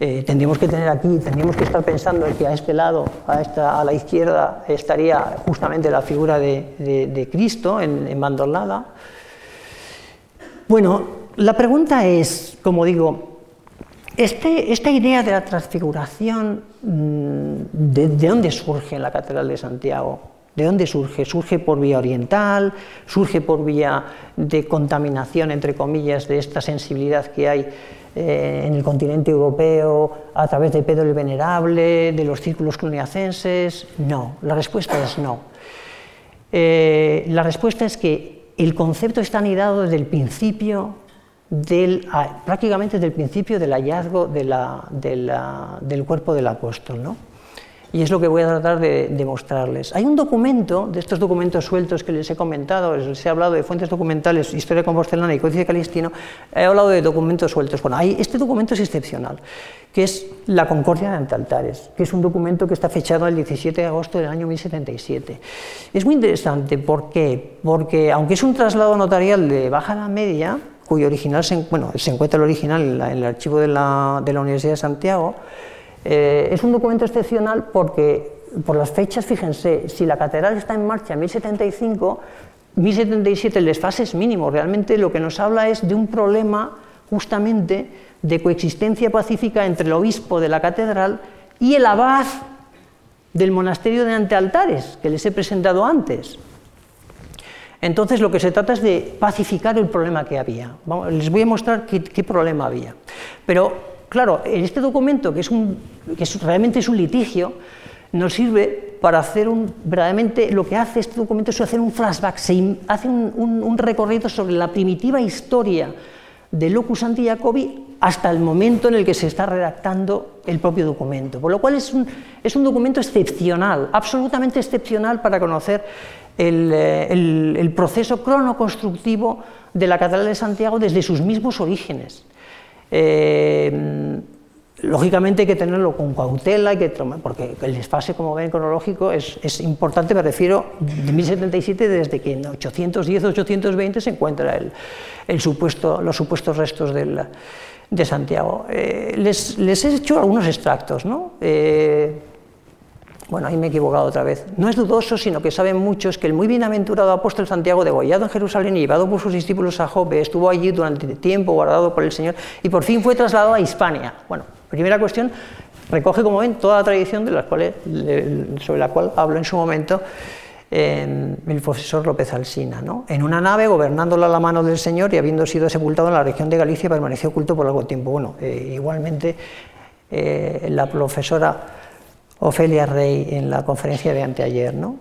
Eh, tendríamos que tener aquí, tendríamos que estar pensando que a este lado, a, esta, a la izquierda, estaría justamente la figura de, Cristo en, en. Bueno, la pregunta es, como digo, este, esta idea de la transfiguración, mm, ¿de, dónde surge la Catedral de Santiago? ¿De dónde surge? ¿Surge por vía oriental? ¿Surge por vía de contaminación, entre comillas, de esta sensibilidad que hay eh, en el continente europeo a través de Pedro el Venerable, de los círculos cluniacenses? No, la respuesta es no. Eh, la respuesta es que el concepto está anidado desde el principio del, prácticamente desde el principio del hallazgo del cuerpo del apóstol. y es lo que voy a tratar de, mostrarles. Hay un documento, de estos documentos sueltos que les he comentado, les he hablado de fuentes documentales, historia compostelana y códice calistino, he hablado de documentos sueltos. Bueno, este documento es excepcional, que es la Concordia de Antaltares, que es un documento que está fechado el 17 de agosto del año 1077. Es muy interesante, ¿por qué? Porque aunque es un traslado notarial de baja edad media, cuyo original se, bueno, se encuentra el original en, el archivo de la, de la Universidad de Santiago, eh, es un documento excepcional porque, por las fechas, fíjense, si la catedral está en marcha en 1075, 1077 el desfase es mínimo. Realmente lo que nos habla es de un problema justamente de coexistencia pacífica entre el obispo de la catedral y el abad del monasterio de Antealtares, que les he presentado antes. Entonces lo que se trata es de pacificar el problema que había. les voy a mostrar qué, problema había. Pero Claro, en este documento, que, es un, que realmente es un litigio, nos sirve para hacer un, verdaderamente lo que hace este documento es hacer un flashback, se hace un, recorrido sobre la primitiva historia de Locus Anti Jacobi hasta el momento en el que se está redactando el propio documento. Por lo cual es un, es un documento excepcional, absolutamente excepcional para conocer el, eh, el, el proceso cronoconstructivo de la Catedral de Santiago desde sus mismos orígenes. Eh, lógicamente hay que tenerlo con cautela, hay que porque el desfase, como ven, cronológico es, importante, me refiero de 1077, desde que en 810-820 se encuentra el, supuesto, los supuestos restos de Santiago. Eh, les, he hecho algunos extractos, ¿no? Eh, bueno, ahí me he equivocado otra vez. No es dudoso, sino que saben muchos que el muy bienaventurado apóstol Santiago, degollado en Jerusalén y llevado por sus discípulos a Jope, estuvo allí durante tiempo guardado por el Señor y por fin fue trasladado a Hispania. Bueno, primera cuestión, recoge, como ven, toda la tradición de las cuales, sobre la cual habló en su momento el profesor López Alsina. ¿no? En una nave, gobernándola a la mano del Señor y habiendo sido sepultado en la región de Galicia, permaneció oculto por algo tiempo. Bueno, eh, igualmente eh, la profesora Ofelia Rey en la conferencia de anteayer. ¿no?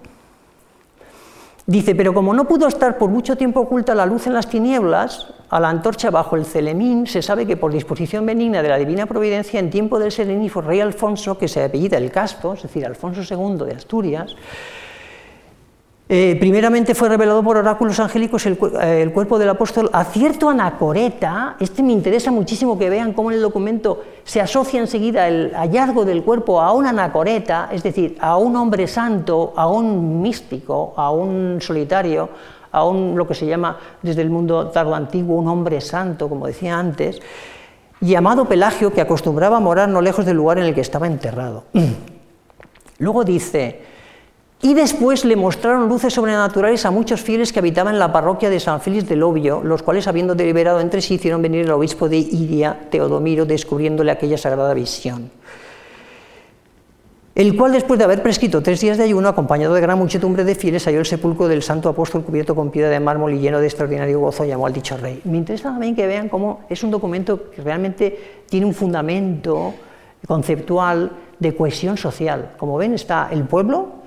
Dice, pero como no pudo estar por mucho tiempo oculta la luz en las tinieblas, a la antorcha bajo el celemín, se sabe que por disposición benigna de la divina providencia, en tiempo del serenífero rey Alfonso, que se apellida el Casto, es decir, Alfonso II de Asturias, eh, primeramente fue revelado por oráculos angélicos el, eh, el, cuerpo del apóstol a cierto anacoreta. Este me interesa muchísimo que vean cómo en el documento se asocia enseguida el hallazgo del cuerpo a un anacoreta, es decir, a un hombre santo, a un místico, a un solitario, a un lo que se llama desde el mundo tardo antiguo un hombre santo, como decía antes, llamado Pelagio, que acostumbraba a morar no lejos del lugar en el que estaba enterrado. Luego dice, y después le mostraron luces sobrenaturales a muchos fieles que habitaban la parroquia de San Félix del Obvio, los cuales, habiendo deliberado entre sí, hicieron venir al obispo de Iria, Teodomiro, descubriéndole aquella sagrada visión. El cual, después de haber prescrito tres días de ayuno, acompañado de gran muchedumbre de fieles, halló el sepulcro del santo apóstol cubierto con piedra de mármol y lleno de extraordinario gozo, llamó al dicho rey. Me interesa también que vean cómo es un documento que realmente tiene un fundamento conceptual de cohesión social. Como ven, está el pueblo,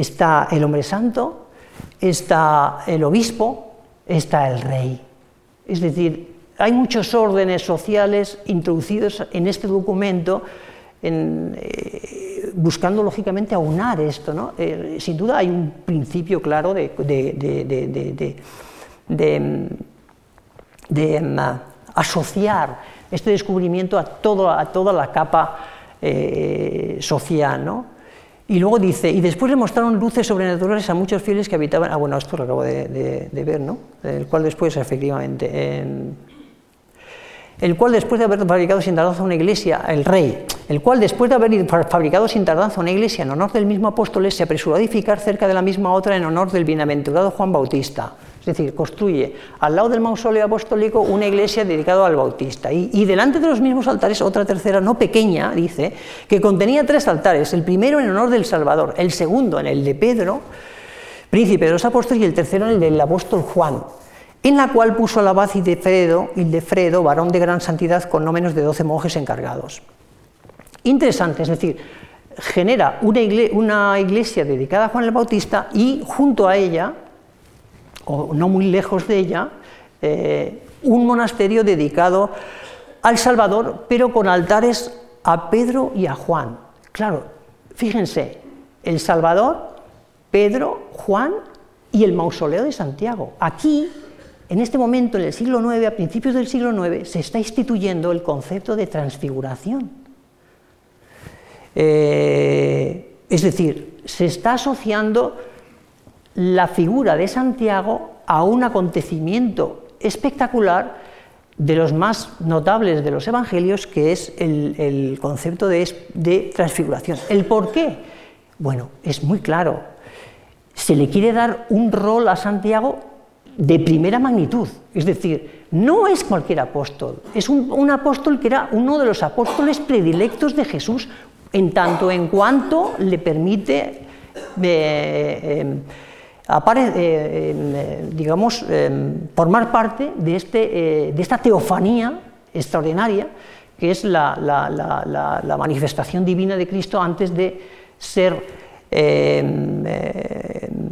está el hombre santo, está el obispo, está el rey. Es decir, hay muchos órdenes sociales introducidos en este documento eh, buscando lógicamente aunar esto. ¿no? Eh, sin duda hay un principio claro de, mm, asociar este descubrimiento a, a toda la capa eh, social. ¿no? Y luego dice, y después le mostraron luces sobrenaturales a muchos fieles que habitaban, ah bueno, esto lo acabo de, ver, ¿no? El cual después, efectivamente, el cual después de haber fabricado sin tardanza una iglesia, el rey, el cual después de haber fabricado sin tardanza una iglesia en honor del mismo apóstol, se apresuró a edificar cerca de la misma otra en honor del bienaventurado Juan Bautista. Es decir, construye al lado del mausoleo apostólico una iglesia dedicada al Bautista. Y, delante de los mismos altares, otra tercera, no pequeña, dice, que contenía tres altares. El primero en honor del Salvador, el segundo en el de Pedro, príncipe de los apóstoles, y el tercero en el del apóstol Juan, en la cual puso al abad Ildefredo, varón de gran santidad, con no menos de doce monjes encargados. Interesante, es decir, genera una iglesia dedicada a Juan el Bautista y junto a ella o no muy lejos de ella, eh, un monasterio dedicado al Salvador, pero con altares a Pedro y a Juan. Claro, fíjense, el Salvador, Pedro, Juan y el mausoleo de Santiago. Aquí, en este momento, en el siglo IX, a principios del siglo IX, se está instituyendo el concepto de transfiguración. Eh, es decir, se está asociando la figura de Santiago a un acontecimiento espectacular de los más notables de los evangelios, que es el, concepto de, transfiguración. ¿El por qué? Bueno, es muy claro. Se le quiere dar un rol a Santiago de primera magnitud, es decir, no es cualquier apóstol, es un, apóstol que era uno de los apóstoles predilectos de Jesús, en tanto en cuanto le permite eh, em, eh, eh, digamos, eh, formar parte de, este, de, esta teofanía extraordinaria que es la, manifestación divina de Cristo antes de ser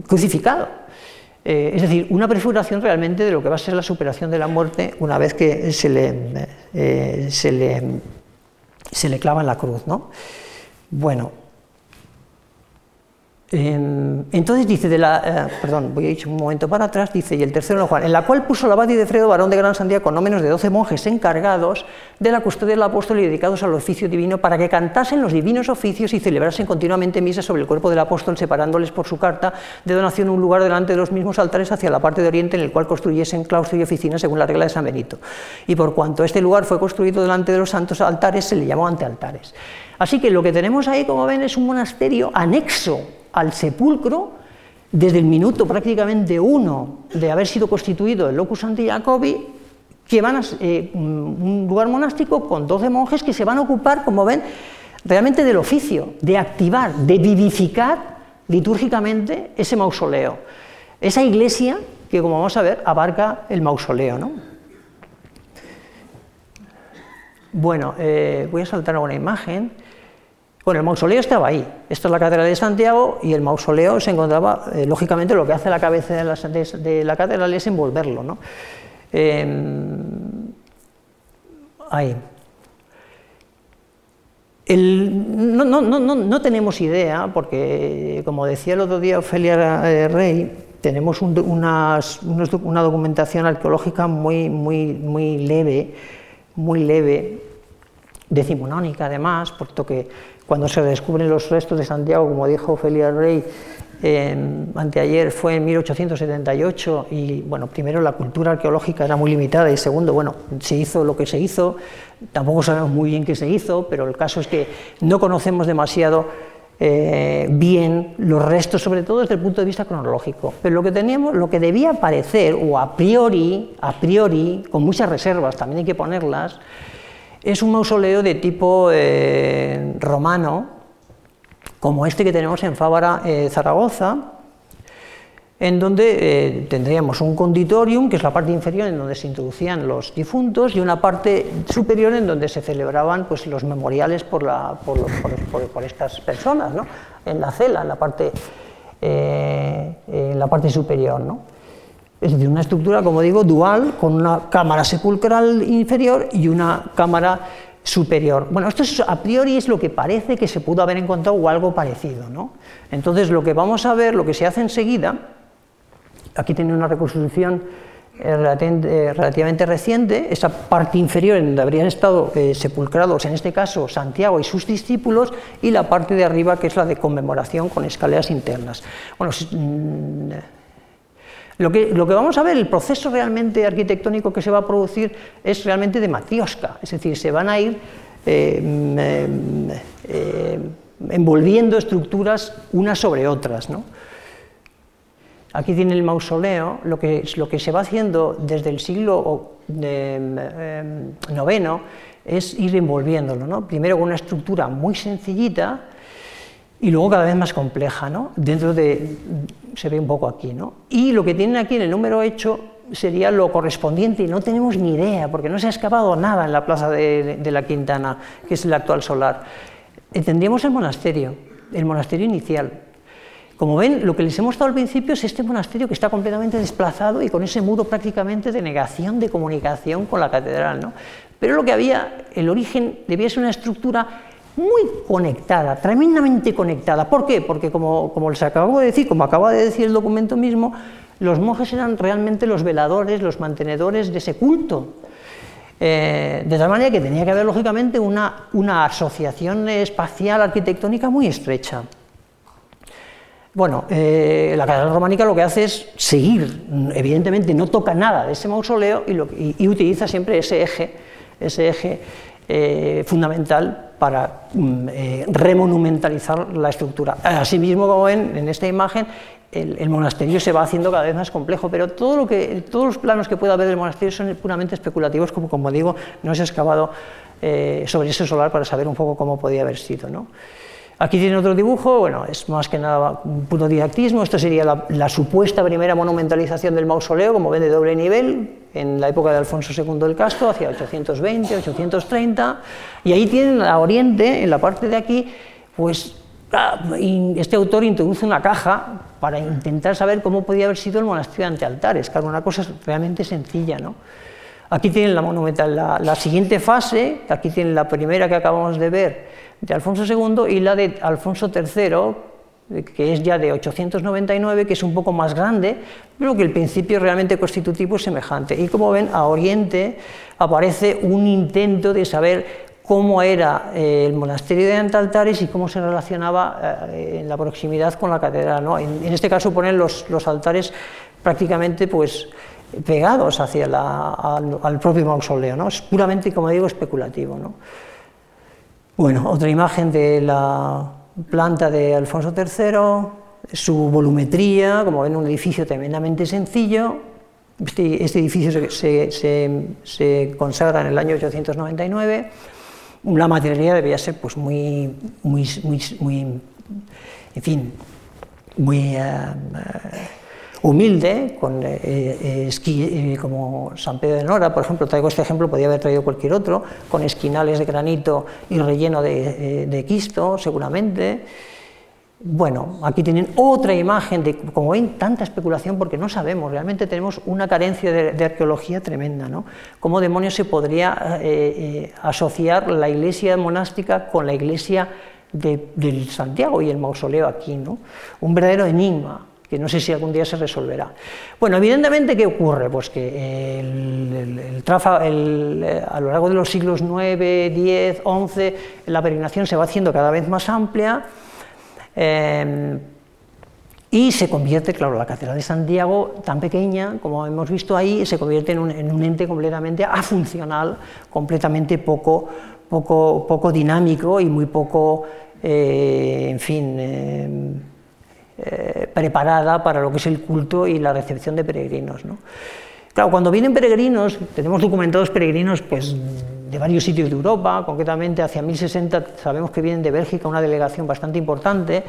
crucificado. es decir, una prefiguración realmente de lo que va a ser la superación de la muerte una vez que se le, se le, se le clava en la cruz. ¿no? Bueno, Em, entonces dice, de la, eh, perdón, voy a ir un momento para atrás, dice, y el tercero Juan, en la cual puso la abadía de Fredo, varón de Gran Sandía, con no menos de doce monjes encargados de la custodia del apóstol y dedicados al oficio divino, para que cantasen los divinos oficios y celebrasen continuamente misas sobre el cuerpo del apóstol, separándoles por su carta de donación un lugar delante de los mismos altares hacia la parte de oriente, en el cual construyesen claustro y oficina según la regla de San Benito. Y por cuanto este lugar fue construido delante de los santos altares, se le llamó antealtares. Así que lo que tenemos ahí, como ven, es un monasterio anexo al sepulcro desde el minuto prácticamente uno de haber sido constituido el Locus Santi Jacobi, que van a eh, un lugar monástico con 12 monjes que se van a ocupar, como ven, realmente del oficio, de activar, de vivificar litúrgicamente ese mausoleo. Esa iglesia que, como vamos a ver, abarca el mausoleo. ¿no? Bueno, eh, voy a saltar a una imagen. Bueno, el mausoleo estaba ahí. Esto es la catedral de Santiago y el mausoleo se encontraba, eh, lógicamente, lo que hace la cabeza de la, de, catedral es envolverlo. ¿no? Em, ahí. no, no, no, no, tenemos idea, porque, como decía el otro día Ofelia eh, Rey, tenemos una documentación arqueológica muy, muy, muy leve, muy leve, decimonónica además, puesto que cuando se descubren los restos de Santiago, como dijo Ofelia Rey anteayer, fue en 1878 y, bueno, primero la cultura arqueológica era muy limitada y segundo, bueno, se hizo lo que se hizo, tampoco sabemos muy bien qué se hizo, pero el caso es que no conocemos demasiado eh, bien los restos, sobre todo desde el punto de vista cronológico. Pero lo que teníamos, lo que debía parecer, o a priori, a priori, con muchas reservas, también hay que ponerlas, es un mausoleo de tipo eh, romano, como este que tenemos en Fábara, eh, Zaragoza, en donde eh, tendríamos un conditorium, que es la parte inferior en donde se introducían los difuntos, y una parte superior en donde se celebraban pues, los memoriales por, por, estas personas, ¿no? en la cela, en la parte, en la parte superior. ¿no? Es decir, una estructura, como digo, dual, con una cámara sepulcral inferior y una cámara superior. Bueno, esto a priori es lo que parece que se pudo haber encontrado o algo parecido. ¿no? Entonces, lo que vamos a ver, lo que se hace enseguida, aquí tiene una reconstrucción eh, eh, relativamente reciente, esa parte inferior en donde habrían estado eh, sepulcrados, en este caso Santiago y sus discípulos, y la parte de arriba que es la de conmemoración con escaleras internas. Bueno, mm, lo que, vamos a ver, el proceso realmente arquitectónico que se va a producir es realmente de matrioska, es decir, se van a ir eh, mm, eh, envolviendo estructuras unas sobre otras. Aquí tiene el mausoleo, lo que, lo que se va haciendo desde el siglo IX es ir envolviéndolo. ¿no? Primero con una estructura muy sencillita, y luego cada vez más compleja, ¿no? Dentro de, se ve un poco aquí, ¿no? Y lo que tienen aquí en el número hecho sería lo correspondiente y no tenemos ni idea, porque no se ha escapado nada en la plaza de, la Quintana, que es el actual solar. Eh, tendríamos el monasterio, el monasterio inicial. Como ven, lo que les he mostrado al principio es este monasterio que está completamente desplazado y con ese muro prácticamente de negación de comunicación con la catedral. ¿no? Pero lo que había, el origen debía ser una estructura muy conectada, tremendamente conectada. ¿Por qué? Porque como, como les acabo de decir, como acaba de decir el documento mismo, los monjes eran realmente los veladores, los mantenedores de ese culto. Eh, de tal manera que tenía que haber, lógicamente, una, una asociación espacial arquitectónica muy estrecha. Bueno, eh, la catedral románica lo que hace es seguir, evidentemente no toca nada de ese mausoleo y, utiliza siempre ese eje, ese eje eh, fundamental para mm, remonumentalizar la estructura. Asimismo, como ven en esta imagen, el, monasterio se va haciendo cada vez más complejo, pero todo lo que, todos los planos que pueda haber del monasterio son puramente especulativos, como, como digo, no se ha excavado eh, sobre ese solar para saber un poco cómo podía haber sido. ¿no? Aquí tiene otro dibujo, bueno, es más que nada un puro didactismo, esto sería la, la, supuesta primera monumentalización del mausoleo, como ven, de doble nivel, en la época de Alfonso II del Castro, hacia 820, 830, y ahí tienen a oriente, en la parte de aquí, pues este autor introduce una caja para intentar saber cómo podía haber sido el monasterio ante altares, claro, una cosa realmente sencilla. ¿no? Aquí tienen la monumental, la, siguiente fase, aquí tienen la primera que acabamos de ver de Alfonso II y la de Alfonso III, que es ya de 899, que es un poco más grande, pero que el principio realmente constitutivo es semejante. Y como ven, a oriente aparece un intento de saber cómo era eh, el monasterio de Antaltares y cómo se relacionaba eh, en la proximidad con la catedral. ¿no? En, este caso ponen los, altares prácticamente pues, pegados hacia al, propio mausoleo. ¿no? Es puramente, como digo, especulativo. ¿no? Bueno, otra imagen de la planta de Alfonso III, su volumetría, como ven, un edificio tremendamente sencillo. Este, este edificio se, consagra en el año 899 la materialidad debía ser pues muy, muy, muy, en fin, muy eh, eh, humilde, con eh, esquí, como San Pedro de Nora, por ejemplo, traigo este ejemplo, podía haber traído cualquier otro, con esquinales de granito y relleno de, quisto, seguramente. Bueno, aquí tienen otra imagen de, como ven, tanta especulación porque no sabemos, realmente tenemos una carencia de, arqueología tremenda, ¿no? ¿Cómo demonios se podría eh, eh, asociar la iglesia monástica con la iglesia de, del Santiago y el mausoleo aquí, ¿no? Un verdadero enigma que no sé si algún día se resolverá. Bueno, evidentemente, ¿qué ocurre? Pues que el, eh, a lo largo de los siglos IX, X, XI, la peregrinación se va haciendo cada vez más amplia, Em, y se convierte, claro, la Catedral de Santiago, tan pequeña, como hemos visto ahí, se convierte en un, ente completamente afuncional, completamente poco, poco, poco dinámico y muy poco, eh, en fin, eh, preparada para lo que es el culto y la recepción de peregrinos. ¿no? Claro, cuando vienen peregrinos, tenemos documentados peregrinos pues, de varios sitios de Europa, concretamente hacia 1060 sabemos que vienen de Bélgica una delegación bastante importante,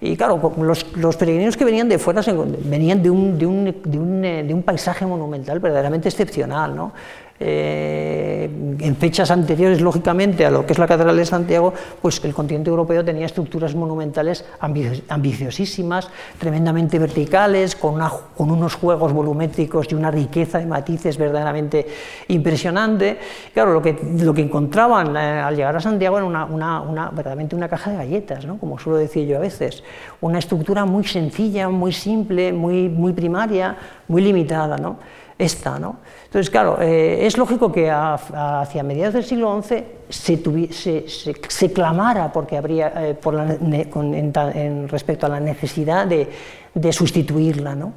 y claro, los, peregrinos que venían de fuera venían de un, de un, de un, eh, de un paisaje monumental verdaderamente excepcional. ¿no? Eh, en fechas anteriores, lógicamente, a lo que es la Catedral de Santiago, pues el continente europeo tenía estructuras monumentales ambiciosísimas, tremendamente verticales, con, unos juegos volumétricos y una riqueza de matices verdaderamente impresionante. Claro, lo que, lo que encontraban eh, al llegar a Santiago era una, una, verdaderamente una caja de galletas, ¿no? como suelo decir yo a veces, una estructura muy sencilla, muy simple, muy, muy primaria, muy limitada. ¿no? esta. ¿no? Entonces, claro, eh, es lógico que hacia mediados del siglo XI se, clamara porque habría, eh, por en, respecto a la necesidad de, sustituirla. ¿no?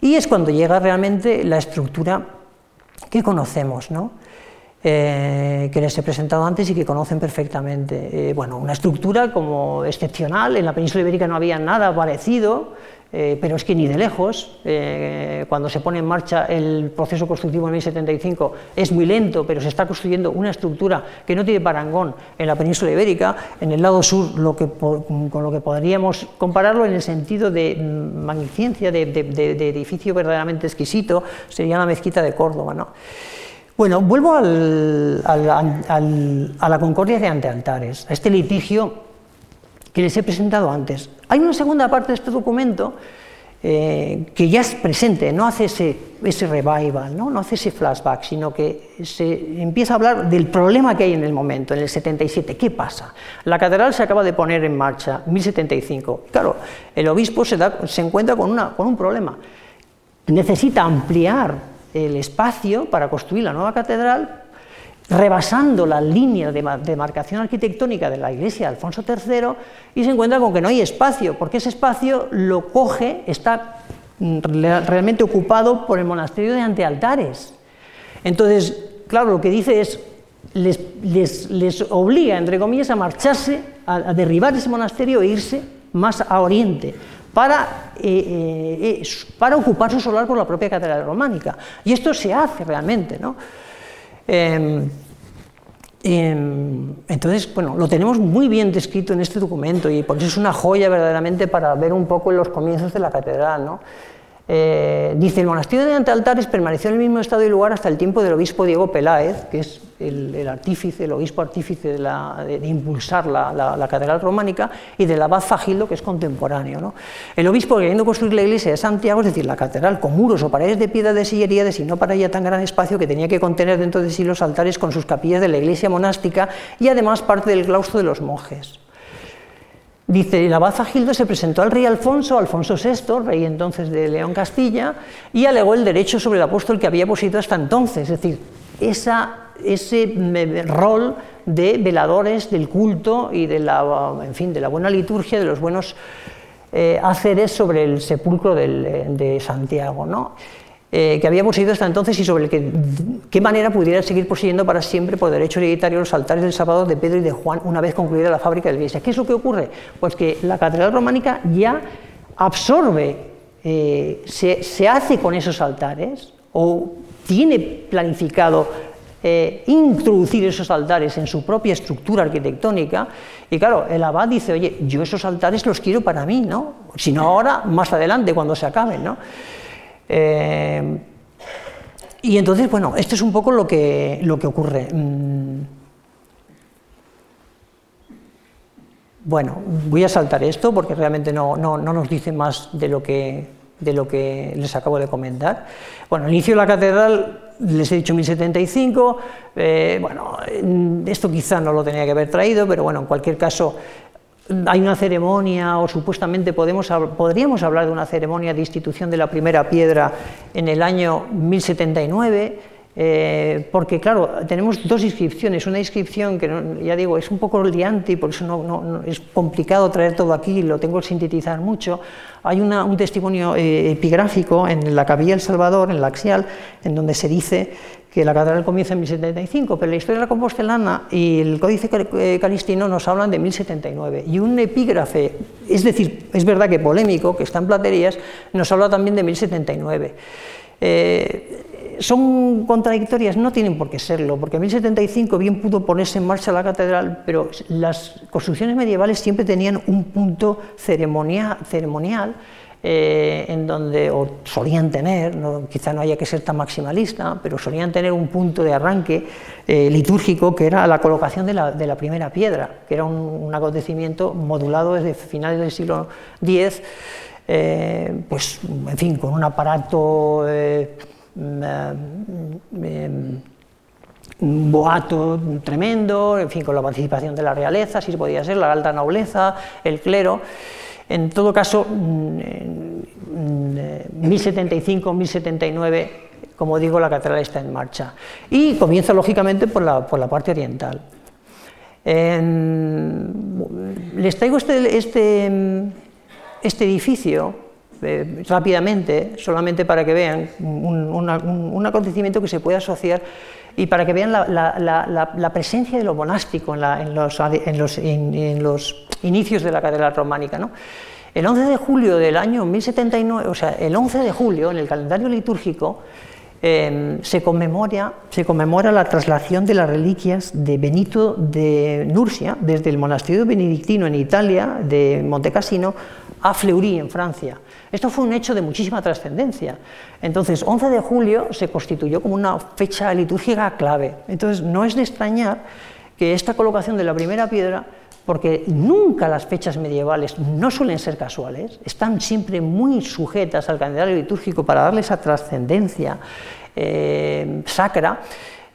Y es cuando llega realmente la estructura que conocemos, ¿no? Eh, que les he presentado antes y que conocen perfectamente. bueno, una estructura como excepcional, en la península ibérica no había nada parecido, eh, pero es que ni de lejos, eh, cuando se pone en marcha el proceso constructivo en 1075, es muy lento, pero se está construyendo una estructura que no tiene parangón en la península ibérica, en el lado sur, con lo que podríamos compararlo en el sentido de magnificencia, de, edificio verdaderamente exquisito, sería la mezquita de Córdoba. ¿no? Bueno, vuelvo al, a la concordia de antealtares, a este litigio que les he presentado antes. Hay una segunda parte de este documento eh, que ya es presente, no hace ese, ese revival, ¿no? no hace ese flashback, sino que se empieza a hablar del problema que hay en el momento, en el 77. ¿Qué pasa? La catedral se acaba de poner en marcha, 1075. Claro, el obispo se, da, se encuentra con, una, con un problema. Necesita ampliar el espacio para construir la nueva catedral, rebasando la línea de demarcación arquitectónica de la iglesia de Alfonso III y se encuentra con que no hay espacio, porque ese espacio lo coge, está mm, realmente ocupado por el monasterio de antealtares. Entonces, claro, lo que dice es, les, obliga, entre comillas, a marcharse, a, derribar ese monasterio e irse más a oriente, para, eh, eh, para ocupar su solar por la propia catedral románica. Y esto se hace realmente, ¿no? Em, em, entonces, bueno, lo tenemos muy bien descrito en este documento y por eso es una joya verdaderamente para ver un poco los comienzos de la catedral. ¿no? Eh, dice, el monasterio de Antealtares permaneció en el mismo estado y lugar hasta el tiempo del obispo Diego Peláez, que es el, artífice, el obispo artífice de, impulsar la, catedral románica, y del abad Fagildo, que es contemporáneo. El obispo, queriendo construir la iglesia de Santiago, es decir, la catedral con muros o paredes de piedra de sillería, designó para ella tan gran espacio que tenía que contener dentro de sí los altares con sus capillas de la iglesia monástica y además parte del claustro de los monjes. Dice, el abad Fagildo se presentó al rey Alfonso, Alfonso VI, rey entonces de León Castilla, y alegó el derecho sobre el apóstol que había poseído hasta entonces, es decir, ese rol de veladores del culto y de la, en fin, de la buena liturgia, de los buenos eh, haceres sobre el sepulcro de Santiago. ¿no? Eh, que había poseído hasta entonces y sobre el que, qué manera pudiera seguir poseyendo para siempre por derecho hereditario los altares del sábado de Pedro y de Juan una vez concluida la fábrica de iglesia. ¿Qué es lo que ocurre? Pues que la catedral románica ya absorbe, eh, se, hace con esos altares o tiene planificado eh, introducir esos altares en su propia estructura arquitectónica. Y claro, el abad dice, oye, yo esos altares los quiero para mí, ¿no? Si no ahora, más adelante, cuando se acaben, ¿no? Eh, y entonces, bueno, esto es un poco lo que, lo que ocurre. Mm. Bueno, voy a saltar esto porque realmente no, no, no nos dice más de lo, que, de lo que les acabo de comentar. Bueno, el inicio de la catedral, les he dicho 1075, eh, bueno, esto quizá no lo tenía que haber traído, pero bueno, en cualquier caso, hay una ceremonia o supuestamente podemos, podríamos hablar de una ceremonia de institución de la primera piedra en el año 1079, eh, porque claro, tenemos dos inscripciones, una inscripción que ya digo es un poco liante y por eso no, es complicado traer todo aquí, lo tengo que sintetizar mucho. Hay un testimonio eh, epigráfico en la Capilla del Salvador, en la Axial, en donde se dice que la catedral comienza en 1075, pero la historia de la compostelana y el códice eh, calistino nos hablan de 1079. Y un epígrafe, es decir, es verdad que polémico, que está en platerías, nos habla también de 1079. Eh, son contradictorias, no tienen por qué serlo, porque en 1075 bien pudo ponerse en marcha la catedral, pero las construcciones medievales siempre tenían un punto ceremonial, ceremonial eh, en donde, o solían tener, quizá no haya que ser tan maximalista, pero solían tener un punto de arranque eh, litúrgico que era la colocación de la, primera piedra, que era un, acontecimiento modulado desde finales del siglo X, eh, pues, en fin, con un aparato, mm, un boato tremendo, en fin, con la participación de la realeza, si se podía ser, la alta nobleza, el clero. En todo caso, 1075, mm, 1079, mm, como digo, la catedral está en marcha. Y comienza, lógicamente, por la, parte oriental. les traigo este, este, este edificio eh, rápidamente, solamente para que vean un, acontecimiento que se puede asociar y para que vean la, presencia de lo monástico en, los, inicios de la catedral románica. ¿no? El 11 de julio del año 1079, o sea, el 11 de julio en el calendario litúrgico em, se, conmemora, se conmemora la traslación de las reliquias de Benito de Nursia desde el monasterio benedictino en Italia, de Montecassino, a Fleury, en Francia. Esto fue un hecho de muchísima trascendencia. Entonces, 11 de julio se constituyó como una fecha litúrgica clave. Entonces, no es de extrañar que esta colocación de la primera piedra porque nunca las fechas medievales no suelen ser casuales, están siempre muy sujetas al calendario litúrgico para darle esa trascendencia eh, sacra,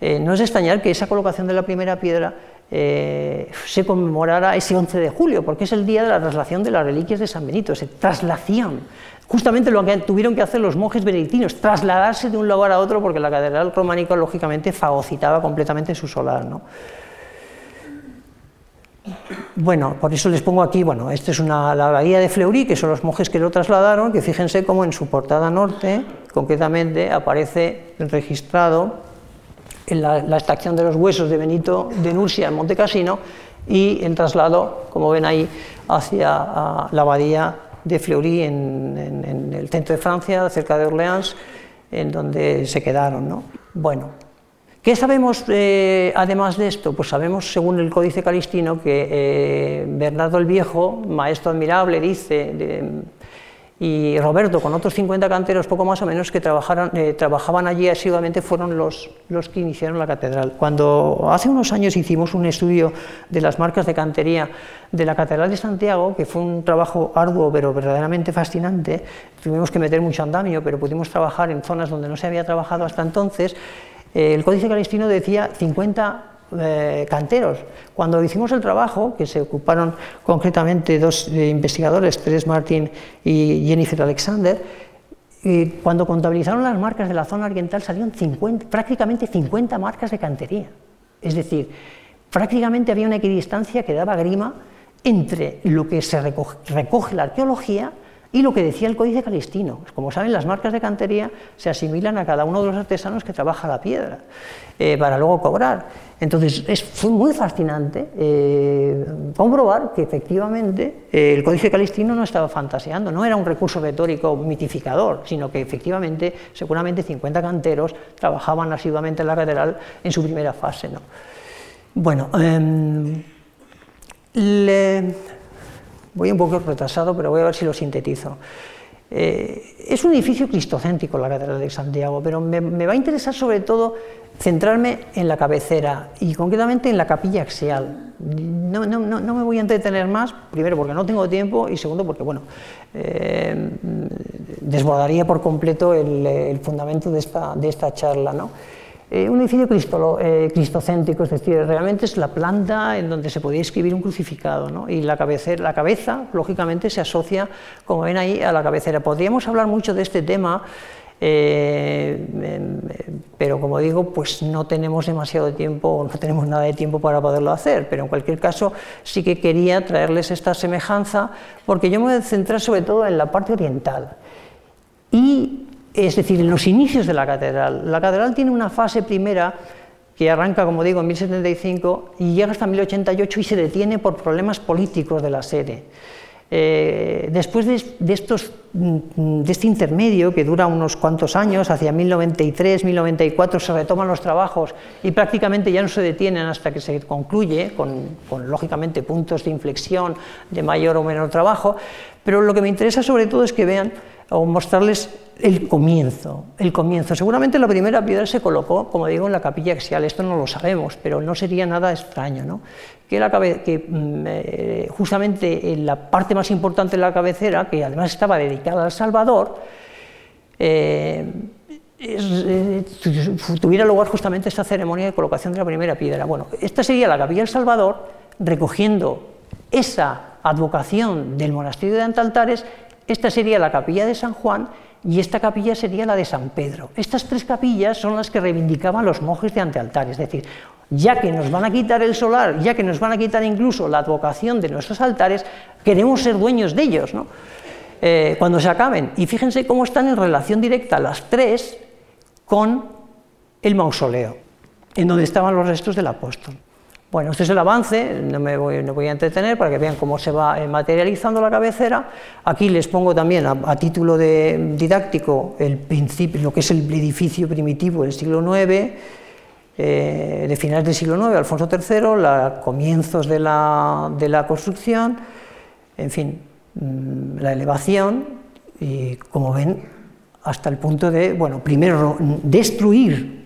eh, no es extrañar que esa colocación de la primera piedra eh, se conmemorara ese 11 de julio, porque es el día de la traslación de las reliquias de San Benito, esa traslación. Justamente lo que tuvieron que hacer los monjes benedictinos, trasladarse de un lugar a otro, porque la catedral románica, lógicamente, fagocitaba completamente su solar. ¿no? Bueno, por eso les pongo aquí, bueno, esta es una, la de Fleury, que son los monjes que lo trasladaron, que fíjense cómo en su portada norte, concretamente, aparece registrado en la, extracción de los huesos de Benito de Nursia en Monte Cassino y el traslado, como ven ahí, hacia la abadía de Fleury en, el centro de Francia, cerca de Orleans, en donde se quedaron. ¿no? Bueno, ¿qué sabemos eh, además de esto? Pues sabemos, según el Códice Calistino, que eh, Bernardo el Viejo, maestro admirable, dice, y Roberto con otros 50 canteros, poco más o menos, que eh, trabajaban allí asiduamente, fueron los, los que iniciaron la catedral. Cuando hace unos años hicimos un estudio de las marcas de cantería de la Catedral de Santiago, que fue un trabajo arduo pero verdaderamente fascinante, tuvimos que meter mucho andamio, pero pudimos trabajar en zonas donde no se había trabajado hasta entonces, eh, el Códice Calistino decía 50 canteros. Cuando hicimos el trabajo, que se ocuparon concretamente dos eh, investigadores, Teres Martin y Jennifer Alexander, y cuando contabilizaron las marcas de la zona oriental salieron 50, prácticamente 50 marcas de cantería. Es decir, prácticamente había una equidistancia que daba grima entre lo que se recoge la arqueología y lo que decía el Códice Calistino, como saben, las marcas de cantería se asimilan a cada uno de los artesanos que trabaja la piedra eh, para luego cobrar. Entonces, es, fue muy fascinante eh, comprobar que efectivamente eh, el Códice Calistino no estaba fantaseando, no era un recurso retórico mitificador, sino que efectivamente, seguramente 50 canteros trabajaban asiduamente en la catedral en su primera fase. ¿no? Bueno, em, le, Voy un poco retrasado, pero voy a ver si lo sintetizo. Eh, es un edificio cristocéntrico la Catedral de Santiago, pero me, va a interesar sobre todo centrarme en la cabecera y concretamente en la capilla axial. No, me voy a entretener más, primero porque no tengo tiempo y segundo porque bueno, eh, desbordaría por completo el, fundamento de esta, de esta charla. ¿no? Eh, un edificio eh, cristocéntrico, es decir, realmente es la planta en donde se podía escribir un crucificado, ¿no? y la, cabeza, lógicamente, se asocia, como ven ahí, a la cabecera. Podríamos hablar mucho de este tema, eh, em, pero como digo, pues no tenemos demasiado tiempo, no tenemos nada de tiempo para poderlo hacer, pero en cualquier caso sí que quería traerles esta semejanza, porque yo me voy a centrar sobre todo en la parte oriental. Y es decir, en los inicios de la catedral. La catedral tiene una fase primera que arranca, como digo, en 1075 y llega hasta 1088 y se detiene por problemas políticos de la sede. Eh, después mm, de este intermedio, que dura unos cuantos años, hacia 1093, 1094 se retoman los trabajos y prácticamente ya no se detienen hasta que se concluye, con, con lógicamente puntos de inflexión de mayor o menor trabajo, pero lo que me interesa sobre todo es que vean o mostrarles el comienzo, el comienzo. Seguramente la primera piedra se colocó, como digo, en la capilla axial, esto no lo sabemos, pero no sería nada extraño, ¿no? que, la que mm, eh, justamente en la parte más importante de la cabecera, que además estaba dedicada al Salvador, eh, eh, tuviera lugar justamente esta ceremonia de colocación de la primera piedra. Bueno, esta sería la capilla del Salvador, recogiendo esa advocación del monasterio de Antaltares, esta sería la capilla de San Juan y esta capilla sería la de San Pedro. Estas tres capillas son las que reivindicaban los monjes de antealtar, es decir, ya que nos van a quitar el solar, ya que nos van a quitar incluso la advocación de nuestros altares, queremos ser dueños de ellos, ¿no? Eh, cuando se acaben. Y fíjense cómo están en relación directa las tres con el mausoleo, en donde estaban los restos del apóstol. Bueno, este es el avance, no me voy, no voy, a entretener para que vean cómo se va eh, materializando la cabecera. Aquí les pongo también a, título de didáctico el principio, lo que es el edificio primitivo del siglo IX, eh, de finales del siglo IX, Alfonso III, los comienzos de la, de la, construcción, en fin, mm, la elevación y como ven, hasta el punto de, bueno, primero destruir,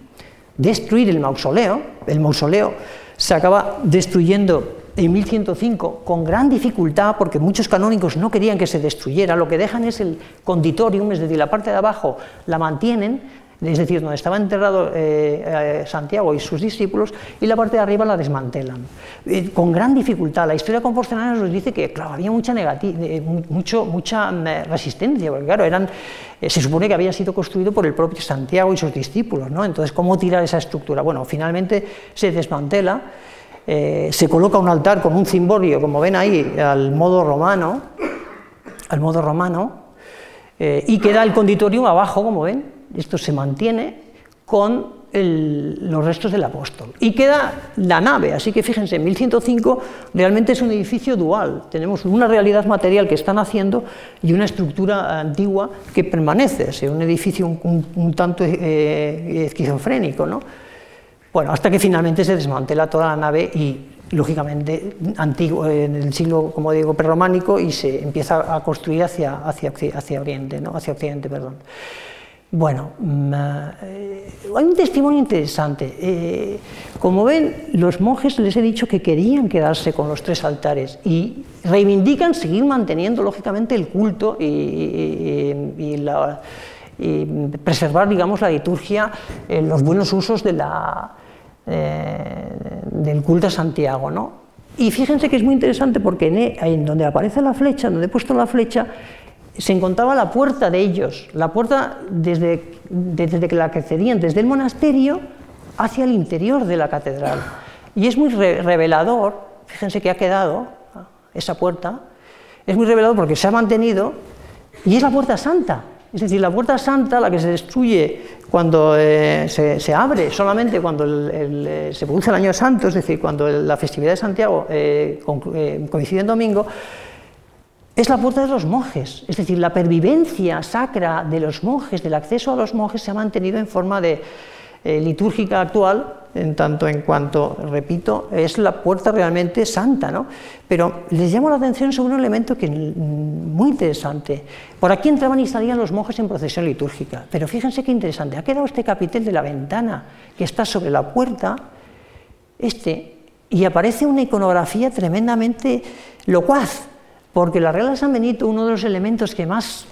destruir el mausoleo, el mausoleo se acaba destruyendo en 1105 con gran dificultad, porque muchos canónicos no querían que se destruyera, lo que dejan es el conditorium, es decir, la parte de abajo la mantienen, es decir, donde estaba enterrado eh, eh, Santiago y sus discípulos, y la parte de arriba la desmantelan. Eh, con gran dificultad. La historia composicional nos dice que, había mucha, mm, resistencia, porque, claro, se supone que había sido construido por el propio Santiago y sus discípulos, ¿no? Entonces, ¿cómo tirar esa estructura? Bueno, finalmente se desmantela, se coloca un altar con un cimborio, como ven ahí, al modo romano, al modo romano, y queda el conditorium abajo, como ven, esto se mantiene con los restos del apóstol. Y queda la nave, así que fíjense, en 1105 realmente es un edificio dual. Tenemos una realidad material que están haciendo y una estructura antigua que permanece, es un edificio un, tanto eh, esquizofrénico. ¿no? Bueno, hasta que finalmente se desmantela toda la nave y lógicamente antiguo, en el siglo, como digo, prerrománico y se empieza a construir hacia, hacia Oriente, ¿no? hacia Occidente. Perdón. Bueno, mm, eh, hay un testimonio interesante. Eh, como ven, los monjes les he dicho que querían quedarse con los tres altares y reivindican seguir manteniendo, lógicamente, el culto y, preservar, digamos, la liturgia, los buenos usos eh, del culto a Santiago. ¿no? Y fíjense que es muy interesante porque en donde aparece la flecha, donde he puesto la flecha, se encontraba la puerta de ellos, la puerta desde, desde que la accedían desde el monasterio hacia el interior de la catedral. Y es muy revelador, fíjense que ha quedado esa puerta, es muy revelador porque se ha mantenido y es la puerta santa. Es decir, la puerta santa, la que se destruye cuando eh, se, abre, solamente cuando eh, se produce el año santo, es decir, cuando la festividad de Santiago eh, coincide en domingo, es la puerta de los monjes, es decir, la pervivencia sacra de los monjes, del acceso a los monjes, se ha mantenido en forma de eh, litúrgica actual, en tanto en cuanto, repito, es la puerta realmente santa, ¿no? Pero les llamo la atención sobre un elemento que mm, muy interesante. Por aquí entraban y salían los monjes en procesión litúrgica, pero fíjense qué interesante, ha quedado este capitel de la ventana que está sobre la puerta, este, y aparece una iconografía tremendamente locuaz, porque la regla de San Benito, uno de los elementos que más,